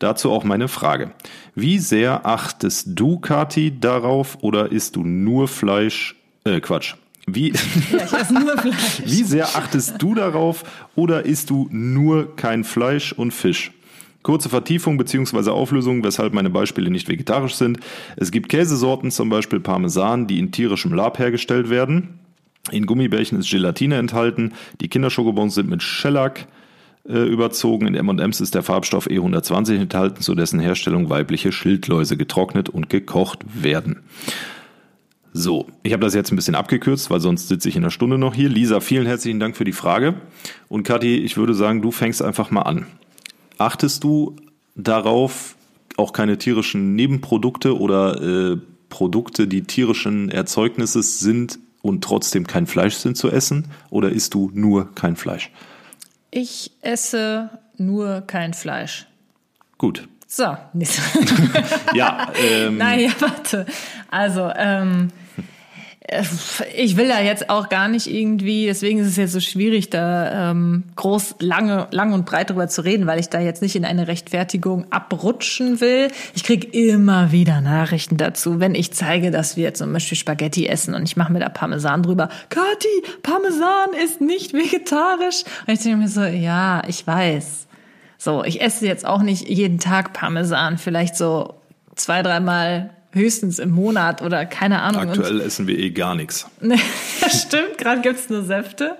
Dazu auch meine Frage. Wie sehr achtest du, Kati, darauf oder isst du nur Fleisch, äh, Quatsch. Wie, ja, nur Fleisch. *laughs* Wie sehr achtest du darauf oder isst du nur kein Fleisch und Fisch? Kurze Vertiefung bzw. Auflösung, weshalb meine Beispiele nicht vegetarisch sind. Es gibt Käsesorten, zum Beispiel Parmesan, die in tierischem Lab hergestellt werden. In Gummibärchen ist Gelatine enthalten. Die Kinderschokobons sind mit Shellac äh, überzogen. In M&M's ist der Farbstoff E120 enthalten, zu dessen Herstellung weibliche Schildläuse getrocknet und gekocht werden. So, ich habe das jetzt ein bisschen abgekürzt, weil sonst sitze ich in einer Stunde noch hier. Lisa, vielen herzlichen Dank für die Frage. Und Kathi, ich würde sagen, du fängst einfach mal an. Achtest du darauf, auch keine tierischen Nebenprodukte oder äh, Produkte, die tierischen Erzeugnisses sind und trotzdem kein Fleisch sind zu essen? Oder isst du nur kein Fleisch? Ich esse nur kein Fleisch. Gut. So. *laughs* ja. *laughs* Ähm, Nein, ja, warte. Also, ähm, ich will da jetzt auch gar nicht irgendwie, deswegen ist es jetzt so schwierig, da ähm, groß, lange, lang und breit drüber zu reden, weil ich da jetzt nicht in eine Rechtfertigung abrutschen will. Ich kriege immer wieder Nachrichten dazu, wenn ich zeige, dass wir zum Beispiel Spaghetti essen und ich mache mir da Parmesan drüber. Kathi, Parmesan ist nicht vegetarisch. Und ich denke mir so, ja, ich weiß. So, ich esse jetzt auch nicht jeden Tag Parmesan, vielleicht so zwei, dreimal höchstens im Monat oder keine Ahnung. Aktuell essen wir eh gar nichts. *laughs* das stimmt, gerade gibt's nur Säfte.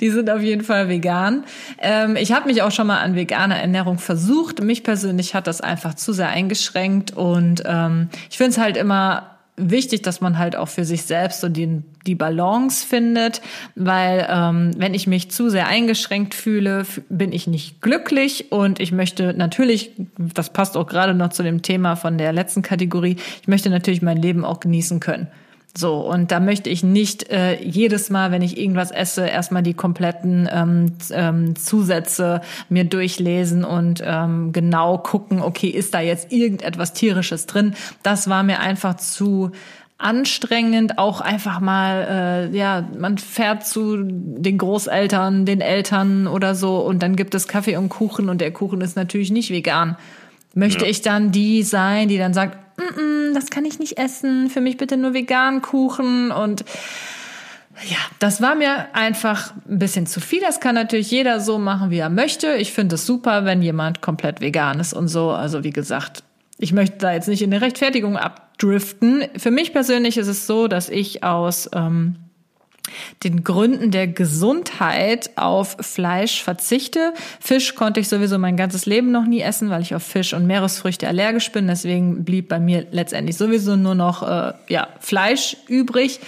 Die sind auf jeden Fall vegan. Ähm, ich habe mich auch schon mal an vegane Ernährung versucht. Mich persönlich hat das einfach zu sehr eingeschränkt und ähm, ich finde es halt immer wichtig, dass man halt auch für sich selbst so die, die Balance findet, weil ähm, wenn ich mich zu sehr eingeschränkt fühle, bin ich nicht glücklich und ich möchte natürlich, das passt auch gerade noch zu dem Thema von der letzten Kategorie, ich möchte natürlich mein Leben auch genießen können. So, und da möchte ich nicht äh, jedes Mal, wenn ich irgendwas esse, erstmal die kompletten ähm, ähm, Zusätze mir durchlesen und ähm, genau gucken, okay, ist da jetzt irgendetwas Tierisches drin? Das war mir einfach zu anstrengend, auch einfach mal, äh, ja, man fährt zu den Großeltern, den Eltern oder so und dann gibt es Kaffee und Kuchen und der Kuchen ist natürlich nicht vegan. Möchte ja. ich dann die sein, die dann sagt, mm -mm, das kann ich nicht essen, für mich bitte nur vegan Kuchen und ja, das war mir einfach ein bisschen zu viel. Das kann natürlich jeder so machen, wie er möchte. Ich finde es super, wenn jemand komplett vegan ist und so. Also wie gesagt, ich möchte da jetzt nicht in eine Rechtfertigung abdriften. Für mich persönlich ist es so, dass ich aus ähm, den Gründen der Gesundheit auf Fleisch verzichte. Fisch konnte ich sowieso mein ganzes Leben noch nie essen, weil ich auf Fisch und Meeresfrüchte allergisch bin. Deswegen blieb bei mir letztendlich sowieso nur noch äh, ja, Fleisch übrig,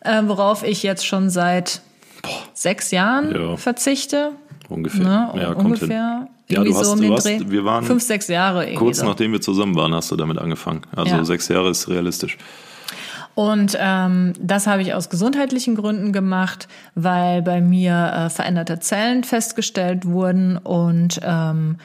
äh, worauf ich jetzt schon seit Boah. sechs Jahren ja. verzichte. Ungefähr. Ne? Ja, ungefähr. Ja, du hast, so um du hast, wir waren fünf, sechs Jahre. Kurz so. nachdem wir zusammen waren, hast du damit angefangen. Also ja. sechs Jahre ist realistisch. Und ähm, das habe ich aus gesundheitlichen Gründen gemacht, weil bei mir äh, veränderte Zellen festgestellt wurden und ähm,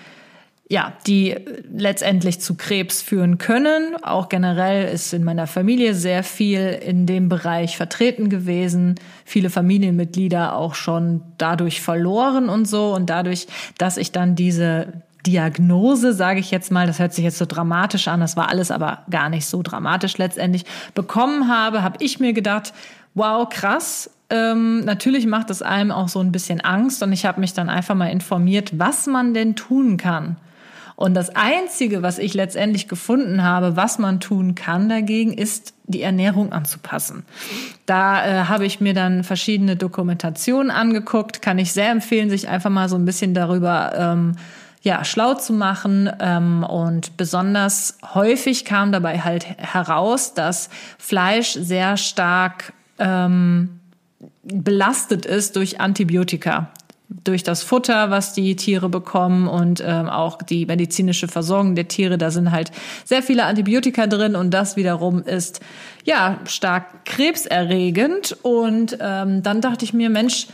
ja, die letztendlich zu Krebs führen können. Auch generell ist in meiner Familie sehr viel in dem Bereich vertreten gewesen. Viele Familienmitglieder auch schon dadurch verloren und so. Und dadurch, dass ich dann diese Diagnose, sage ich jetzt mal, das hört sich jetzt so dramatisch an, das war alles aber gar nicht so dramatisch letztendlich, bekommen habe, habe ich mir gedacht, wow, krass, ähm, natürlich macht es einem auch so ein bisschen Angst und ich habe mich dann einfach mal informiert, was man denn tun kann. Und das Einzige, was ich letztendlich gefunden habe, was man tun kann dagegen, ist die Ernährung anzupassen. Da äh, habe ich mir dann verschiedene Dokumentationen angeguckt, kann ich sehr empfehlen, sich einfach mal so ein bisschen darüber ähm, ja, schlau zu machen. Ähm, und besonders häufig kam dabei halt heraus, dass Fleisch sehr stark ähm, belastet ist durch Antibiotika durch das Futter, was die Tiere bekommen und ähm, auch die medizinische Versorgung der Tiere. Da sind halt sehr viele Antibiotika drin und das wiederum ist ja stark krebserregend. Und ähm, dann dachte ich mir, Mensch,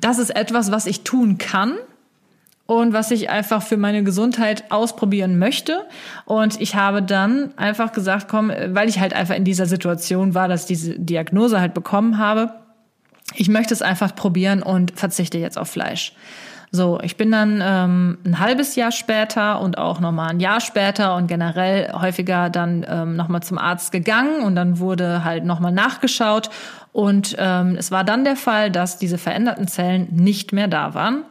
das ist etwas, was ich tun kann und was ich einfach für meine Gesundheit ausprobieren möchte. Und ich habe dann einfach gesagt, komm, weil ich halt einfach in dieser Situation war, dass ich diese Diagnose halt bekommen habe, ich möchte es einfach probieren und verzichte jetzt auf Fleisch. So, ich bin dann ähm, ein halbes Jahr später und auch nochmal ein Jahr später und generell häufiger dann ähm, nochmal zum Arzt gegangen und dann wurde halt nochmal nachgeschaut und ähm, es war dann der Fall, dass diese veränderten Zellen nicht mehr da waren.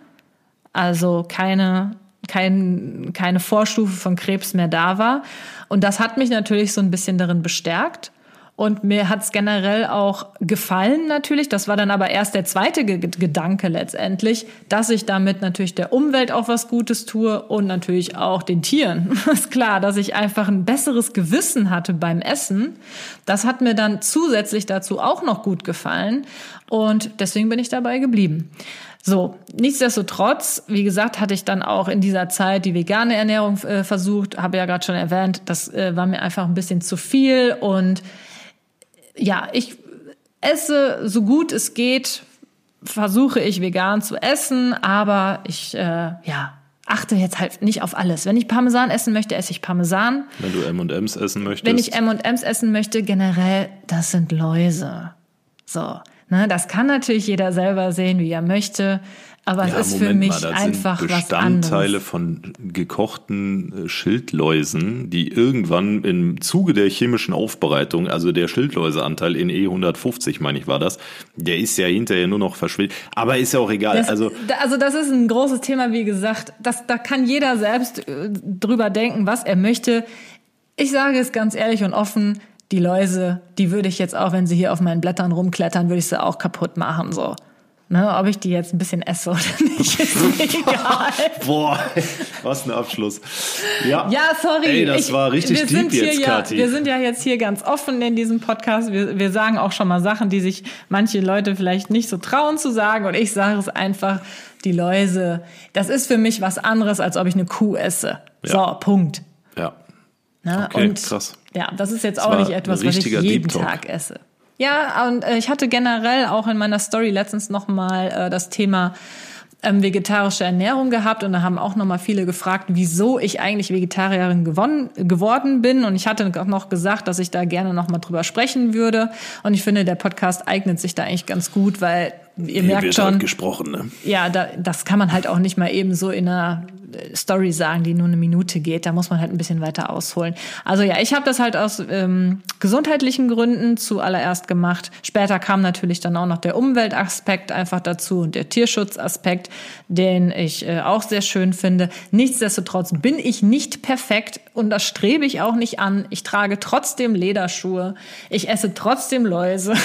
Also keine, kein, keine Vorstufe von Krebs mehr da war. Und das hat mich natürlich so ein bisschen darin bestärkt. Und mir hat's generell auch gefallen natürlich. Das war dann aber erst der zweite G Gedanke letztendlich, dass ich damit natürlich der Umwelt auch was Gutes tue und natürlich auch den Tieren. *laughs* ist klar, dass ich einfach ein besseres Gewissen hatte beim Essen. Das hat mir dann zusätzlich dazu auch noch gut gefallen. Und deswegen bin ich dabei geblieben. So, nichtsdestotrotz, wie gesagt, hatte ich dann auch in dieser Zeit die vegane Ernährung äh, versucht, habe ja gerade schon erwähnt, das äh, war mir einfach ein bisschen zu viel und ja, ich esse so gut es geht, versuche ich vegan zu essen, aber ich äh, ja achte jetzt halt nicht auf alles. Wenn ich Parmesan essen möchte, esse ich Parmesan. Wenn du M&M's essen möchtest. Wenn ich M&M's essen möchte, generell, das sind Läuse. So, ne, das kann natürlich jeder selber sehen, wie er möchte. Aber ja, es ist Moment für mich mal, einfach sind Bestandteile von gekochten äh, Schildläusen, die irgendwann im Zuge der chemischen Aufbereitung, also der Schildläuseanteil in E150, meine ich, war das, der ist ja hinterher nur noch verschwindet. Aber ist ja auch egal. Das, also, also das ist ein großes Thema, wie gesagt. Das, da kann jeder selbst äh, drüber denken, was er möchte. Ich sage es ganz ehrlich und offen, die Läuse, die würde ich jetzt auch, wenn sie hier auf meinen Blättern rumklettern, würde ich sie auch kaputt machen, so. Ne, ob ich die jetzt ein bisschen esse oder *laughs* nicht, ist mir egal. *laughs* Boah, was ein Abschluss. Ja, ja sorry. Ey, das ich, war richtig wir deep jetzt, ja, Wir sind ja jetzt hier ganz offen in diesem Podcast. Wir, wir sagen auch schon mal Sachen, die sich manche Leute vielleicht nicht so trauen zu sagen. Und ich sage es einfach, die Läuse, das ist für mich was anderes, als ob ich eine Kuh esse. Ja. So, Punkt. Ja. Ne? Okay, und, krass. Ja, das ist jetzt das auch nicht etwas, was ich jeden Tag esse. Ja, und äh, ich hatte generell auch in meiner Story letztens nochmal äh, das Thema ähm, vegetarische Ernährung gehabt und da haben auch nochmal viele gefragt, wieso ich eigentlich Vegetarierin gewonnen, geworden bin. Und ich hatte auch noch gesagt, dass ich da gerne nochmal drüber sprechen würde. Und ich finde, der Podcast eignet sich da eigentlich ganz gut, weil ihr Hier merkt schon, halt gesprochen, ne? ja, da, das kann man halt auch nicht mal eben so in einer Story sagen, die nur eine Minute geht. Da muss man halt ein bisschen weiter ausholen. Also ja, ich habe das halt aus ähm, gesundheitlichen Gründen zuallererst gemacht. Später kam natürlich dann auch noch der Umweltaspekt einfach dazu und der Tierschutzaspekt, den ich äh, auch sehr schön finde. Nichtsdestotrotz bin ich nicht perfekt und das strebe ich auch nicht an. Ich trage trotzdem Lederschuhe. Ich esse trotzdem Läuse. *laughs*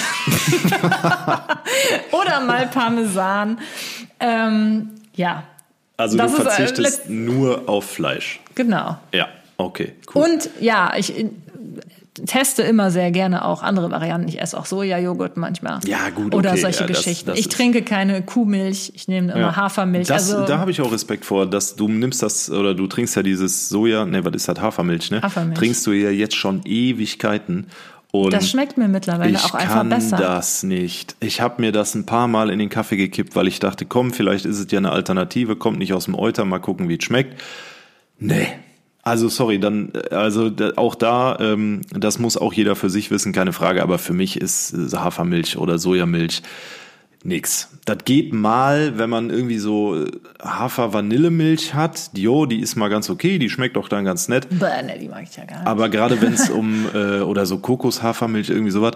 Oder mal Parmesan. Ähm, ja, also das du äh, verzichtest ist, nur auf Fleisch. Genau. Ja, okay, cool. Und ja, ich teste immer sehr gerne auch andere Varianten. Ich esse auch Sojajoghurt manchmal. Ja, gut. Oder okay. solche ja, Geschichten. Das, das ich trinke keine Kuhmilch, ich nehme immer ja. Hafermilch. Das, also, da habe ich auch Respekt vor, dass du nimmst das, oder du trinkst ja dieses Soja, ne, was ist das, Hafermilch, ne? Hafermilch. Trinkst du ja jetzt schon Ewigkeiten. Und das schmeckt mir mittlerweile auch einfach besser. Ich kann das nicht. Ich habe mir das ein paar Mal in den Kaffee gekippt, weil ich dachte, komm, vielleicht ist es ja eine Alternative, kommt nicht aus dem Euter, mal gucken, wie es schmeckt. Nee. Also sorry, dann also auch da, ähm, das muss auch jeder für sich wissen, keine Frage. Aber für mich ist Hafermilch oder Sojamilch nix. Das geht mal, wenn man irgendwie so äh, Hafer-Vanillemilch hat. Jo, die ist mal ganz okay, die schmeckt auch dann ganz nett. Bäh, ne, die mag ich ja gar nicht. Aber gerade wenn es *laughs* um, äh, oder so Kokos-Hafermilch, irgendwie sowas,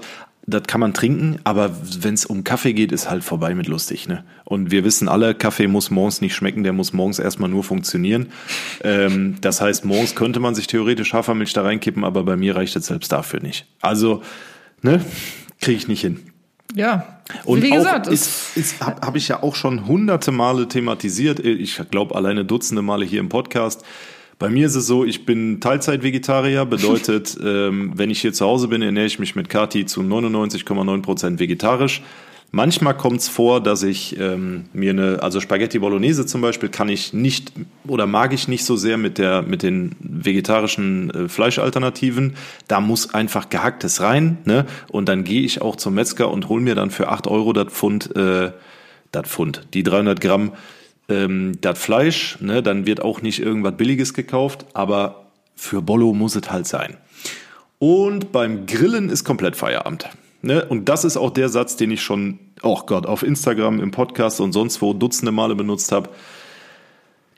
das kann man trinken, aber wenn es um Kaffee geht, ist halt vorbei mit lustig. Ne? Und wir wissen alle, Kaffee muss morgens nicht schmecken, der muss morgens erstmal nur funktionieren. Ähm, das heißt, morgens könnte man sich theoretisch Hafermilch da reinkippen, aber bei mir reicht es selbst dafür nicht. Also, ne, kriege ich nicht hin. Ja, und wie gesagt, ist, ist, habe hab ich ja auch schon hunderte Male thematisiert. Ich glaube alleine Dutzende Male hier im Podcast. Bei mir ist es so, ich bin Teilzeit-Vegetarier, bedeutet, *laughs* ähm, wenn ich hier zu Hause bin, ernähre ich mich mit Kati zu 99,9 Prozent vegetarisch. Manchmal kommt es vor, dass ich ähm, mir eine, also Spaghetti Bolognese zum Beispiel, kann ich nicht oder mag ich nicht so sehr mit der mit den vegetarischen äh, Fleischalternativen. Da muss einfach gehacktes rein, ne? Und dann gehe ich auch zum Metzger und hol mir dann für acht Euro das Pfund, äh, das Pfund, die 300 Gramm ähm, das Fleisch. Ne? Dann wird auch nicht irgendwas Billiges gekauft, aber für Bollo muss es halt sein. Und beim Grillen ist komplett Feierabend. Ne? Und das ist auch der Satz, den ich schon, oh Gott, auf Instagram, im Podcast und sonst wo dutzende Male benutzt habe.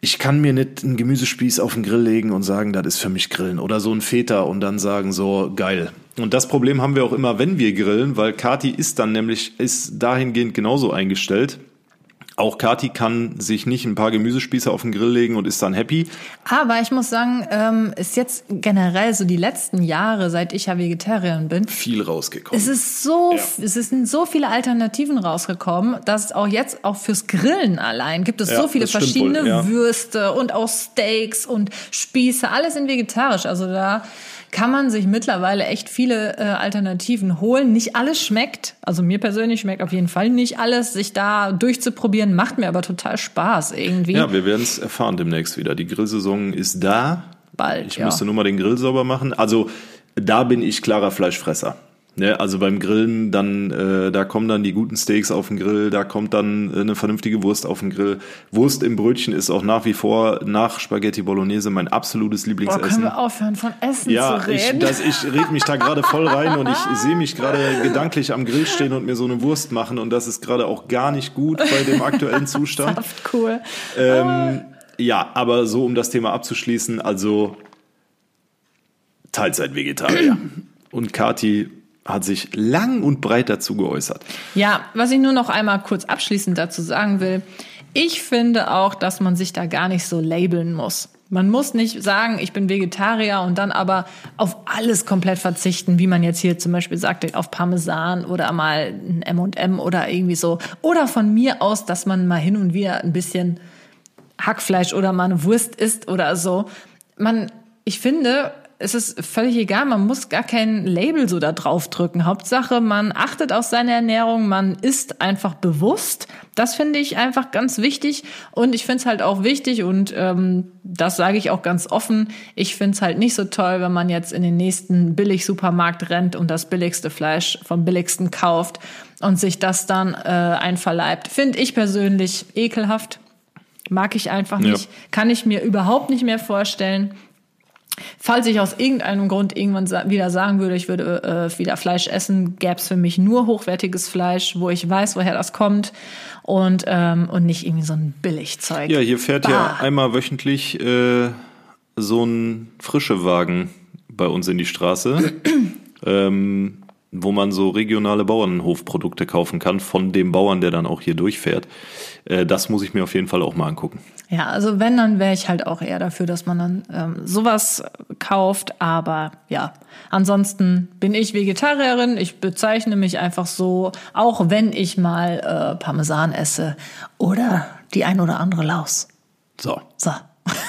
Ich kann mir nicht einen Gemüsespieß auf den Grill legen und sagen, das ist für mich Grillen. Oder so ein Feta und dann sagen so, geil. Und das Problem haben wir auch immer, wenn wir grillen, weil Kati ist dann nämlich, ist dahingehend genauso eingestellt auch Kati kann sich nicht ein paar Gemüsespieße auf den Grill legen und ist dann happy. Aber ich muss sagen, ähm, ist jetzt generell so die letzten Jahre, seit ich ja Vegetarierin bin, viel rausgekommen. Es ist so, ja. es sind so viele Alternativen rausgekommen, dass auch jetzt auch fürs Grillen allein gibt es ja, so viele verschiedene wohl, ja. Würste und auch Steaks und Spieße, alles in vegetarisch. Also da kann man sich mittlerweile echt viele äh, Alternativen holen. Nicht alles schmeckt, also mir persönlich schmeckt auf jeden Fall nicht alles. Sich da durchzuprobieren, macht mir aber total Spaß irgendwie. Ja, wir werden es erfahren demnächst wieder. Die Grillsaison ist da. Bald. Ich ja. müsste nur mal den Grill sauber machen. Also da bin ich klarer Fleischfresser. Ne, also beim Grillen, dann äh, da kommen dann die guten Steaks auf den Grill, da kommt dann äh, eine vernünftige Wurst auf den Grill. Wurst im Brötchen ist auch nach wie vor nach Spaghetti Bolognese mein absolutes Lieblingsessen. Boah, können wir aufhören von Essen ja, zu reden? Ja, ich, ich rede mich da gerade voll rein und ich *laughs* sehe mich gerade gedanklich am Grill stehen und mir so eine Wurst machen und das ist gerade auch gar nicht gut bei dem aktuellen *laughs* Zustand. Saft cool. Ähm, ja, aber so um das Thema abzuschließen, also Teilzeit-Vegetarier. und Kati hat sich lang und breit dazu geäußert. Ja, was ich nur noch einmal kurz abschließend dazu sagen will, ich finde auch, dass man sich da gar nicht so labeln muss. Man muss nicht sagen, ich bin Vegetarier und dann aber auf alles komplett verzichten, wie man jetzt hier zum Beispiel sagt, auf Parmesan oder mal ein M&M oder irgendwie so. Oder von mir aus, dass man mal hin und wieder ein bisschen Hackfleisch oder mal eine Wurst isst oder so. Man, ich finde, es ist völlig egal, man muss gar kein Label so da drauf drücken. Hauptsache, man achtet auf seine Ernährung, man isst einfach bewusst. Das finde ich einfach ganz wichtig. Und ich finde es halt auch wichtig, und ähm, das sage ich auch ganz offen, ich finde es halt nicht so toll, wenn man jetzt in den nächsten Billig-Supermarkt rennt und das billigste Fleisch vom billigsten kauft und sich das dann äh, einverleibt. Finde ich persönlich ekelhaft. Mag ich einfach nicht. Ja. Kann ich mir überhaupt nicht mehr vorstellen. Falls ich aus irgendeinem Grund irgendwann wieder sagen würde, ich würde äh, wieder Fleisch essen, gäbe es für mich nur hochwertiges Fleisch, wo ich weiß, woher das kommt und, ähm, und nicht irgendwie so ein Billigzeug. Ja, hier fährt bah. ja einmal wöchentlich äh, so ein frische Wagen bei uns in die Straße. *clears throat* ähm, wo man so regionale Bauernhofprodukte kaufen kann von dem Bauern, der dann auch hier durchfährt. Äh, das muss ich mir auf jeden Fall auch mal angucken. Ja, also wenn, dann wäre ich halt auch eher dafür, dass man dann ähm, sowas kauft. Aber ja, ansonsten bin ich Vegetarierin. Ich bezeichne mich einfach so, auch wenn ich mal äh, Parmesan esse oder die ein oder andere Laus. So. So.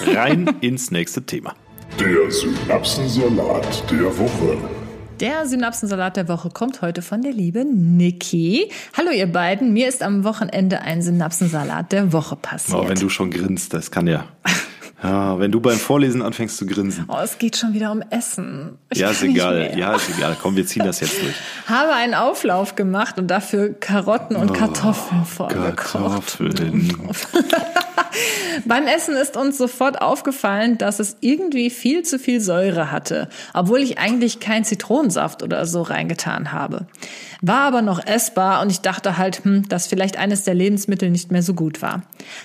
Rein ins nächste Thema. Der Synapsensalat der Woche. Der Synapsensalat der Woche kommt heute von der lieben Niki. Hallo ihr beiden, mir ist am Wochenende ein Synapsensalat der Woche passiert. Oh, wenn du schon grinst, das kann ja. Ja, wenn du beim Vorlesen anfängst zu grinsen. Oh, es geht schon wieder um Essen. Ich ja, ist egal. Ja, ist egal. Komm, wir ziehen das jetzt durch. *laughs* Habe einen Auflauf gemacht und dafür Karotten und oh, Kartoffeln vorgekocht. Kartoffeln. *laughs* Beim Essen ist uns sofort aufgefallen, dass es irgendwie viel zu viel Säure hatte, obwohl ich eigentlich keinen Zitronensaft oder so reingetan habe. War aber noch essbar und ich dachte halt, hm, dass vielleicht eines der Lebensmittel nicht mehr so gut war.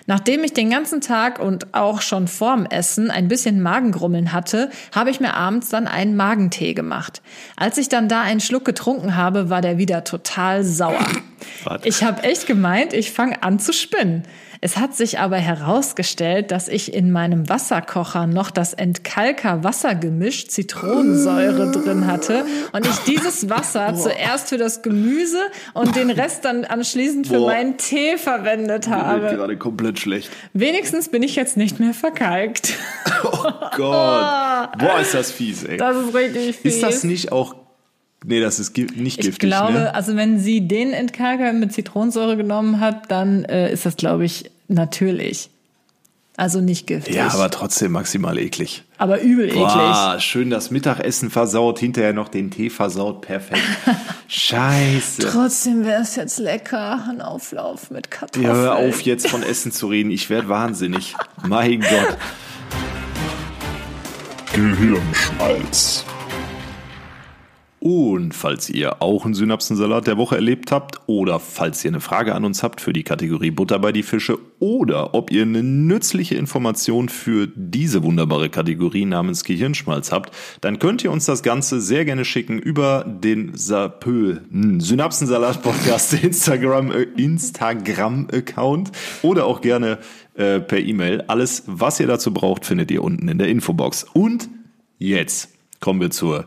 Nachdem ich den ganzen Tag und auch schon vorm Essen ein bisschen Magengrummeln hatte, habe ich mir abends dann einen Magentee gemacht. Als ich dann da einen Schluck getrunken habe, war der wieder total sauer. Ich habe echt gemeint, ich fange an zu spinnen. Es hat sich aber herausgestellt, dass ich in meinem Wasserkocher noch das Entkalker-Wassergemisch Zitronensäure drin hatte und ich dieses *laughs* Wasser zuerst für das Gemüse und den Rest dann anschließend für Boah. meinen Tee verwendet habe. Mir gerade komplett schlecht. Wenigstens bin ich jetzt nicht mehr verkalkt. *laughs* Oh Gott. Boah, ist das fies, ey. Das ist richtig fies. Ist das nicht auch Nee, das ist nicht giftig. Ich glaube, ne? also wenn sie den Entkalker mit Zitronensäure genommen hat, dann äh, ist das, glaube ich, natürlich. Also nicht giftig. Ja, aber trotzdem maximal eklig. Aber übel Boah, eklig. Schön das Mittagessen versaut, hinterher noch den Tee versaut. Perfekt. *laughs* Scheiße. Trotzdem wäre es jetzt lecker. Ein Auflauf mit Kartoffeln. Ja, hör auf, jetzt von Essen zu reden. Ich werde wahnsinnig. mein Gott. Gehirnschmalz. Und falls ihr auch einen Synapsensalat der Woche erlebt habt oder falls ihr eine Frage an uns habt für die Kategorie Butter bei die Fische oder ob ihr eine nützliche Information für diese wunderbare Kategorie namens Gehirnschmalz habt, dann könnt ihr uns das Ganze sehr gerne schicken über den Sapö Synapsensalat Podcast *laughs* Instagram äh, Instagram Account oder auch gerne äh, per E-Mail. Alles, was ihr dazu braucht, findet ihr unten in der Infobox. Und jetzt kommen wir zur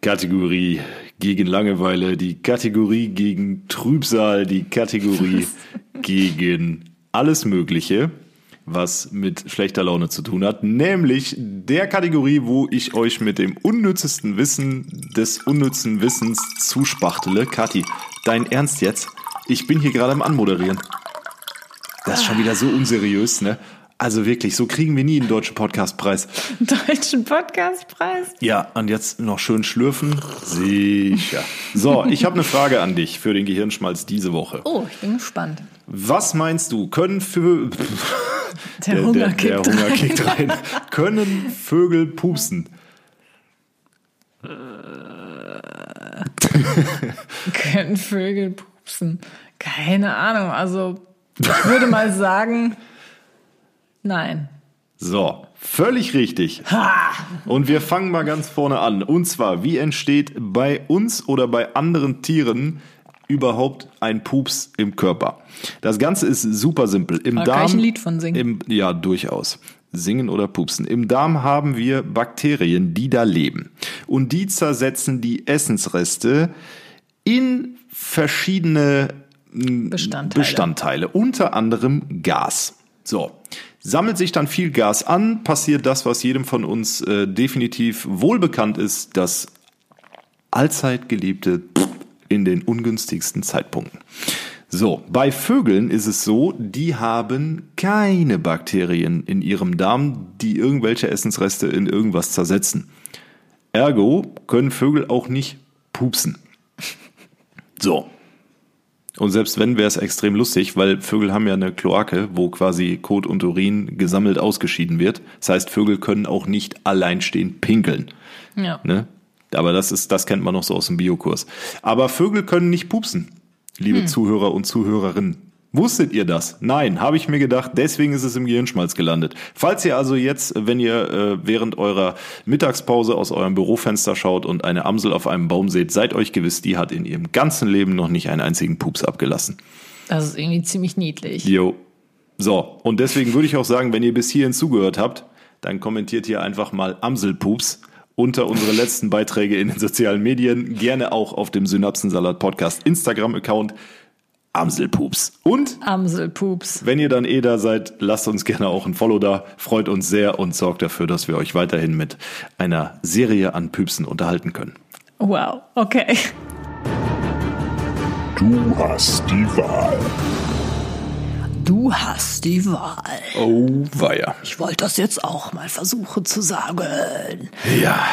Kategorie gegen Langeweile, die Kategorie gegen Trübsal, die Kategorie *laughs* gegen alles Mögliche, was mit schlechter Laune zu tun hat, nämlich der Kategorie, wo ich euch mit dem unnützesten Wissen des unnützen Wissens zuspachtele. Kathi, dein Ernst jetzt? Ich bin hier gerade am Anmoderieren. Das ist schon wieder so unseriös, ne? Also wirklich, so kriegen wir nie einen deutschen Podcastpreis. *laughs* Deutschen Podcastpreis? Ja, und jetzt noch schön schlürfen. Sicher. So, ich habe eine Frage an dich für den Gehirnschmalz diese Woche. Oh, ich bin gespannt. Was meinst du, können für der, *laughs* der, Hunger, der, kickt, der Hunger kickt rein. *laughs* können Vögel pupsen? können Vögel pupsen? Keine Ahnung. Also ich würde mal sagen, Nein. So, völlig richtig. Ha! Und wir fangen mal ganz vorne an. Und zwar, wie entsteht bei uns oder bei anderen Tieren überhaupt ein Pups im Körper? Das Ganze ist super simpel. Im da Darm. Kann ich ein Lied von singen? Im, ja, durchaus. Singen oder pupsen. Im Darm haben wir Bakterien, die da leben. Und die zersetzen die Essensreste in verschiedene Bestandteile. Bestandteile, unter anderem Gas. So, sammelt sich dann viel Gas an, passiert das, was jedem von uns äh, definitiv wohlbekannt ist, das allzeit geliebte in den ungünstigsten Zeitpunkten. So, bei Vögeln ist es so, die haben keine Bakterien in ihrem Darm, die irgendwelche Essensreste in irgendwas zersetzen. Ergo können Vögel auch nicht pupsen. So, und selbst wenn, wäre es extrem lustig, weil Vögel haben ja eine Kloake, wo quasi Kot und Urin gesammelt ausgeschieden wird. Das heißt, Vögel können auch nicht alleinstehend pinkeln. Ja. Ne? Aber das ist, das kennt man noch so aus dem Biokurs. Aber Vögel können nicht pupsen, liebe hm. Zuhörer und Zuhörerinnen. Wusstet ihr das? Nein, habe ich mir gedacht, deswegen ist es im Gehirnschmalz gelandet. Falls ihr also jetzt, wenn ihr äh, während eurer Mittagspause aus eurem Bürofenster schaut und eine Amsel auf einem Baum seht, seid euch gewiss, die hat in ihrem ganzen Leben noch nicht einen einzigen Pups abgelassen. Das ist irgendwie ziemlich niedlich. Jo. So, und deswegen würde ich auch sagen, wenn ihr bis hierhin zugehört habt, dann kommentiert hier einfach mal Amselpups unter unsere letzten Beiträge in den sozialen Medien, gerne auch auf dem Synapsensalat Podcast Instagram Account. Amselpups. Und Amselpups. Wenn ihr dann eh da seid, lasst uns gerne auch ein Follow da. Freut uns sehr und sorgt dafür, dass wir euch weiterhin mit einer Serie an Püpsen unterhalten können. Wow, okay. Du hast die Wahl. Du hast die Wahl. Oh, weia. Ich wollte das jetzt auch mal versuchen zu sagen. Ja.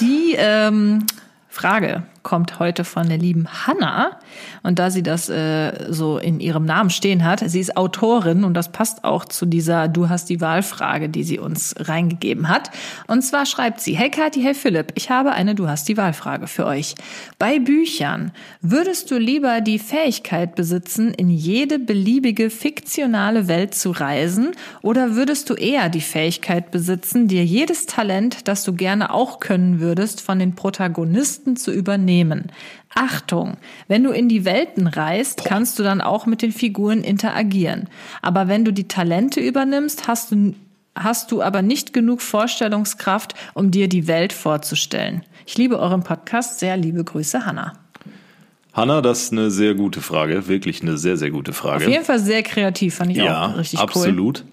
Die ähm, Frage kommt heute von der lieben Hanna. Und da sie das äh, so in ihrem Namen stehen hat, sie ist Autorin und das passt auch zu dieser Du hast die Wahlfrage, die sie uns reingegeben hat. Und zwar schreibt sie, Hey Kathi, hey Philipp, ich habe eine Du hast die Wahlfrage für euch. Bei Büchern, würdest du lieber die Fähigkeit besitzen, in jede beliebige fiktionale Welt zu reisen oder würdest du eher die Fähigkeit besitzen, dir jedes Talent, das du gerne auch können würdest, von den Protagonisten zu übernehmen? Achtung, wenn du in die Welten reist, kannst du dann auch mit den Figuren interagieren. Aber wenn du die Talente übernimmst, hast du hast du aber nicht genug Vorstellungskraft, um dir die Welt vorzustellen. Ich liebe euren Podcast sehr. Liebe Grüße, Hanna. Hanna, das ist eine sehr gute Frage. Wirklich eine sehr, sehr gute Frage. Auf jeden Fall sehr kreativ, fand ich ja, auch richtig absolut.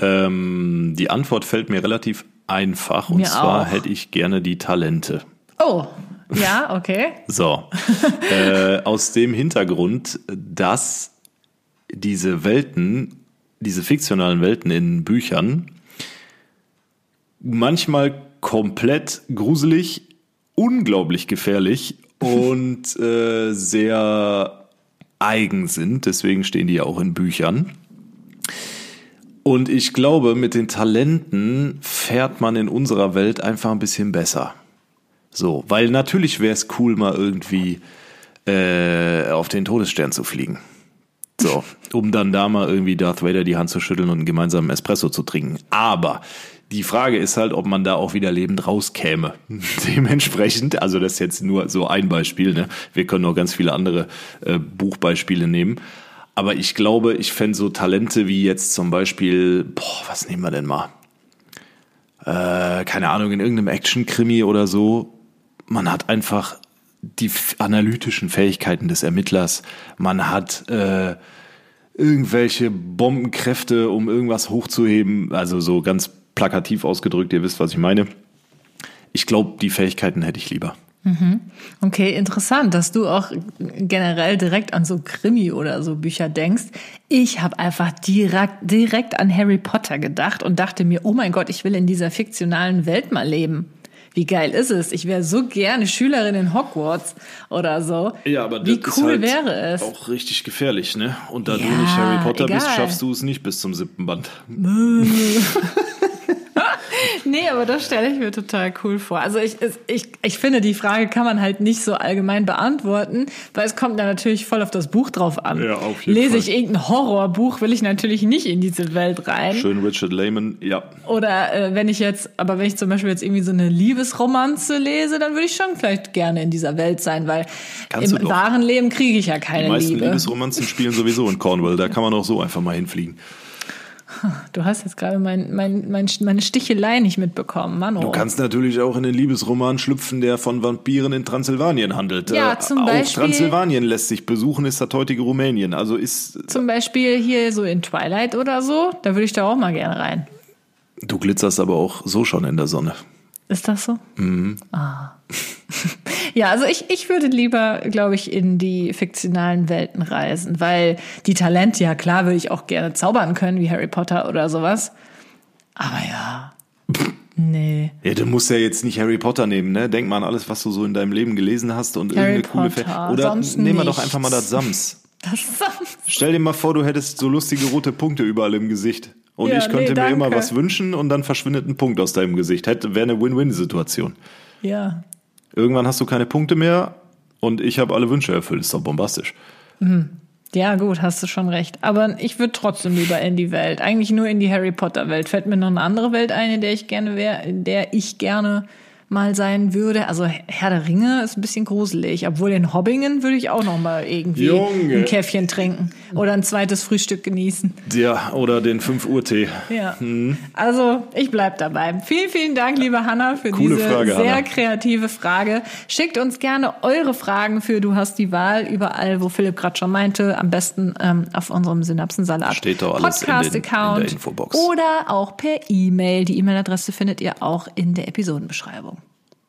cool. Ähm, die Antwort fällt mir relativ einfach. Und mir zwar auch. hätte ich gerne die Talente. Oh, ja, okay. so. *laughs* äh, aus dem Hintergrund, dass diese Welten, diese fiktionalen Welten in Büchern manchmal komplett gruselig, unglaublich gefährlich und *laughs* äh, sehr eigen sind. Deswegen stehen die ja auch in Büchern. Und ich glaube, mit den Talenten fährt man in unserer Welt einfach ein bisschen besser. So, weil natürlich wäre es cool, mal irgendwie äh, auf den Todesstern zu fliegen. So, um dann da mal irgendwie Darth Vader die Hand zu schütteln und einen gemeinsamen Espresso zu trinken. Aber die Frage ist halt, ob man da auch wieder lebend rauskäme. *laughs* Dementsprechend, also das ist jetzt nur so ein Beispiel, ne? Wir können noch ganz viele andere äh, Buchbeispiele nehmen. Aber ich glaube, ich fände so Talente wie jetzt zum Beispiel, boah, was nehmen wir denn mal? Äh, keine Ahnung, in irgendeinem Action-Krimi oder so. Man hat einfach die analytischen Fähigkeiten des Ermittlers. Man hat äh, irgendwelche Bombenkräfte, um irgendwas hochzuheben. Also so ganz plakativ ausgedrückt, ihr wisst, was ich meine. Ich glaube, die Fähigkeiten hätte ich lieber. Mhm. Okay, interessant, dass du auch generell direkt an so Krimi oder so Bücher denkst. Ich habe einfach direkt, direkt an Harry Potter gedacht und dachte mir, oh mein Gott, ich will in dieser fiktionalen Welt mal leben. Wie geil ist es? Ich wäre so gerne Schülerin in Hogwarts oder so. Ja, aber Wie cool halt wäre es? Auch richtig gefährlich, ne? Und da ja, du nicht Harry Potter egal. bist, schaffst du es nicht bis zum siebten Band. *laughs* nee, aber das stelle ich mir total cool vor. Also ich, ich, ich finde, die Frage kann man halt nicht so allgemein beantworten, weil es kommt ja natürlich voll auf das Buch drauf an. Ja, auf jeden Lese Fall. ich irgendein Horrorbuch, will ich natürlich nicht in diese Welt rein. Schön Richard Lehman, ja. Oder äh, wenn ich jetzt, aber wenn ich zum Beispiel jetzt irgendwie so eine Liebesromanze lese, dann würde ich schon vielleicht gerne in dieser Welt sein, weil Kannst im wahren Leben kriege ich ja keine Liebe. Die meisten Liebe. Liebesromanzen spielen sowieso in Cornwall, da kann man auch so einfach mal hinfliegen. *laughs* Du hast jetzt gerade mein, mein, mein, meine Stichelei nicht mitbekommen, Mann. Du kannst natürlich auch in den Liebesroman schlüpfen, der von Vampiren in Transsilvanien handelt. Ja, äh, zum auch Beispiel. Transsilvanien lässt sich besuchen, ist das heutige Rumänien. Also ist. Zum Beispiel hier so in Twilight oder so, da würde ich da auch mal gerne rein. Du glitzerst aber auch so schon in der Sonne. Ist das so? Mhm. Ah. *laughs* ja, also ich, ich würde lieber, glaube ich, in die fiktionalen Welten reisen, weil die Talente, ja klar, würde ich auch gerne zaubern können, wie Harry Potter oder sowas. Aber ja. *laughs* Nee. Ja, du musst ja jetzt nicht Harry Potter nehmen, ne? Denk mal an alles, was du so in deinem Leben gelesen hast und Harry irgendeine coole Fähigkeit. Oder nehmen wir doch einfach mal das Sams. *laughs* Das Sams. Stell dir mal vor, du hättest so lustige rote Punkte überall im Gesicht. Und ja, ich könnte nee, mir immer was wünschen und dann verschwindet ein Punkt aus deinem Gesicht. Wäre eine Win-Win-Situation. Ja. Irgendwann hast du keine Punkte mehr und ich habe alle Wünsche erfüllt. Ist doch bombastisch. Mhm. Ja, gut, hast du schon recht. Aber ich würde trotzdem lieber in die Welt. Eigentlich nur in die Harry Potter Welt. Fällt mir noch eine andere Welt ein, in der ich gerne wäre, in der ich gerne mal sein würde. Also Herr der Ringe ist ein bisschen gruselig, obwohl in Hobbingen würde ich auch noch mal irgendwie Junge. ein Käffchen trinken oder ein zweites Frühstück genießen. Ja, oder den 5 Uhr Tee. Ja. Hm. Also, ich bleib dabei. Vielen, vielen Dank, liebe Hanna, für Coole diese Frage, sehr Hanna. kreative Frage. Schickt uns gerne eure Fragen für Du hast die Wahl überall, wo Philipp gerade schon meinte, am besten ähm, auf unserem Synapsensalat Steht doch alles Podcast in, den, in der Infobox. Oder auch per E-Mail. Die E-Mail-Adresse findet ihr auch in der Episodenbeschreibung.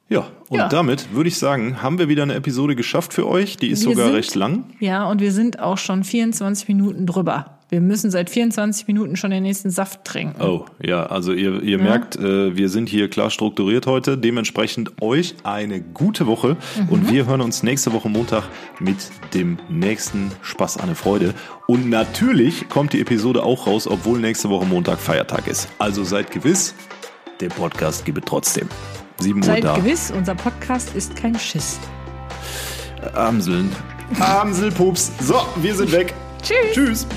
Ja, und ja. damit würde ich sagen, haben wir wieder eine Episode geschafft für euch. Die ist wir sogar sind, recht lang. Ja, und wir sind auch schon 24 Minuten drüber. Wir müssen seit 24 Minuten schon den nächsten Saft trinken. Oh, ja, also ihr, ihr ja. merkt, äh, wir sind hier klar strukturiert heute. Dementsprechend euch eine gute Woche mhm. und wir hören uns nächste Woche Montag mit dem nächsten Spaß an eine Freude. Und natürlich kommt die Episode auch raus, obwohl nächste Woche Montag Feiertag ist. Also seid gewiss, der Podcast gibt trotzdem. 7 Uhr seid da. Seid gewiss, unser Podcast ist kein Schiss. Amseln. Amselpups. So, wir sind weg. Tschüss. Tschüss.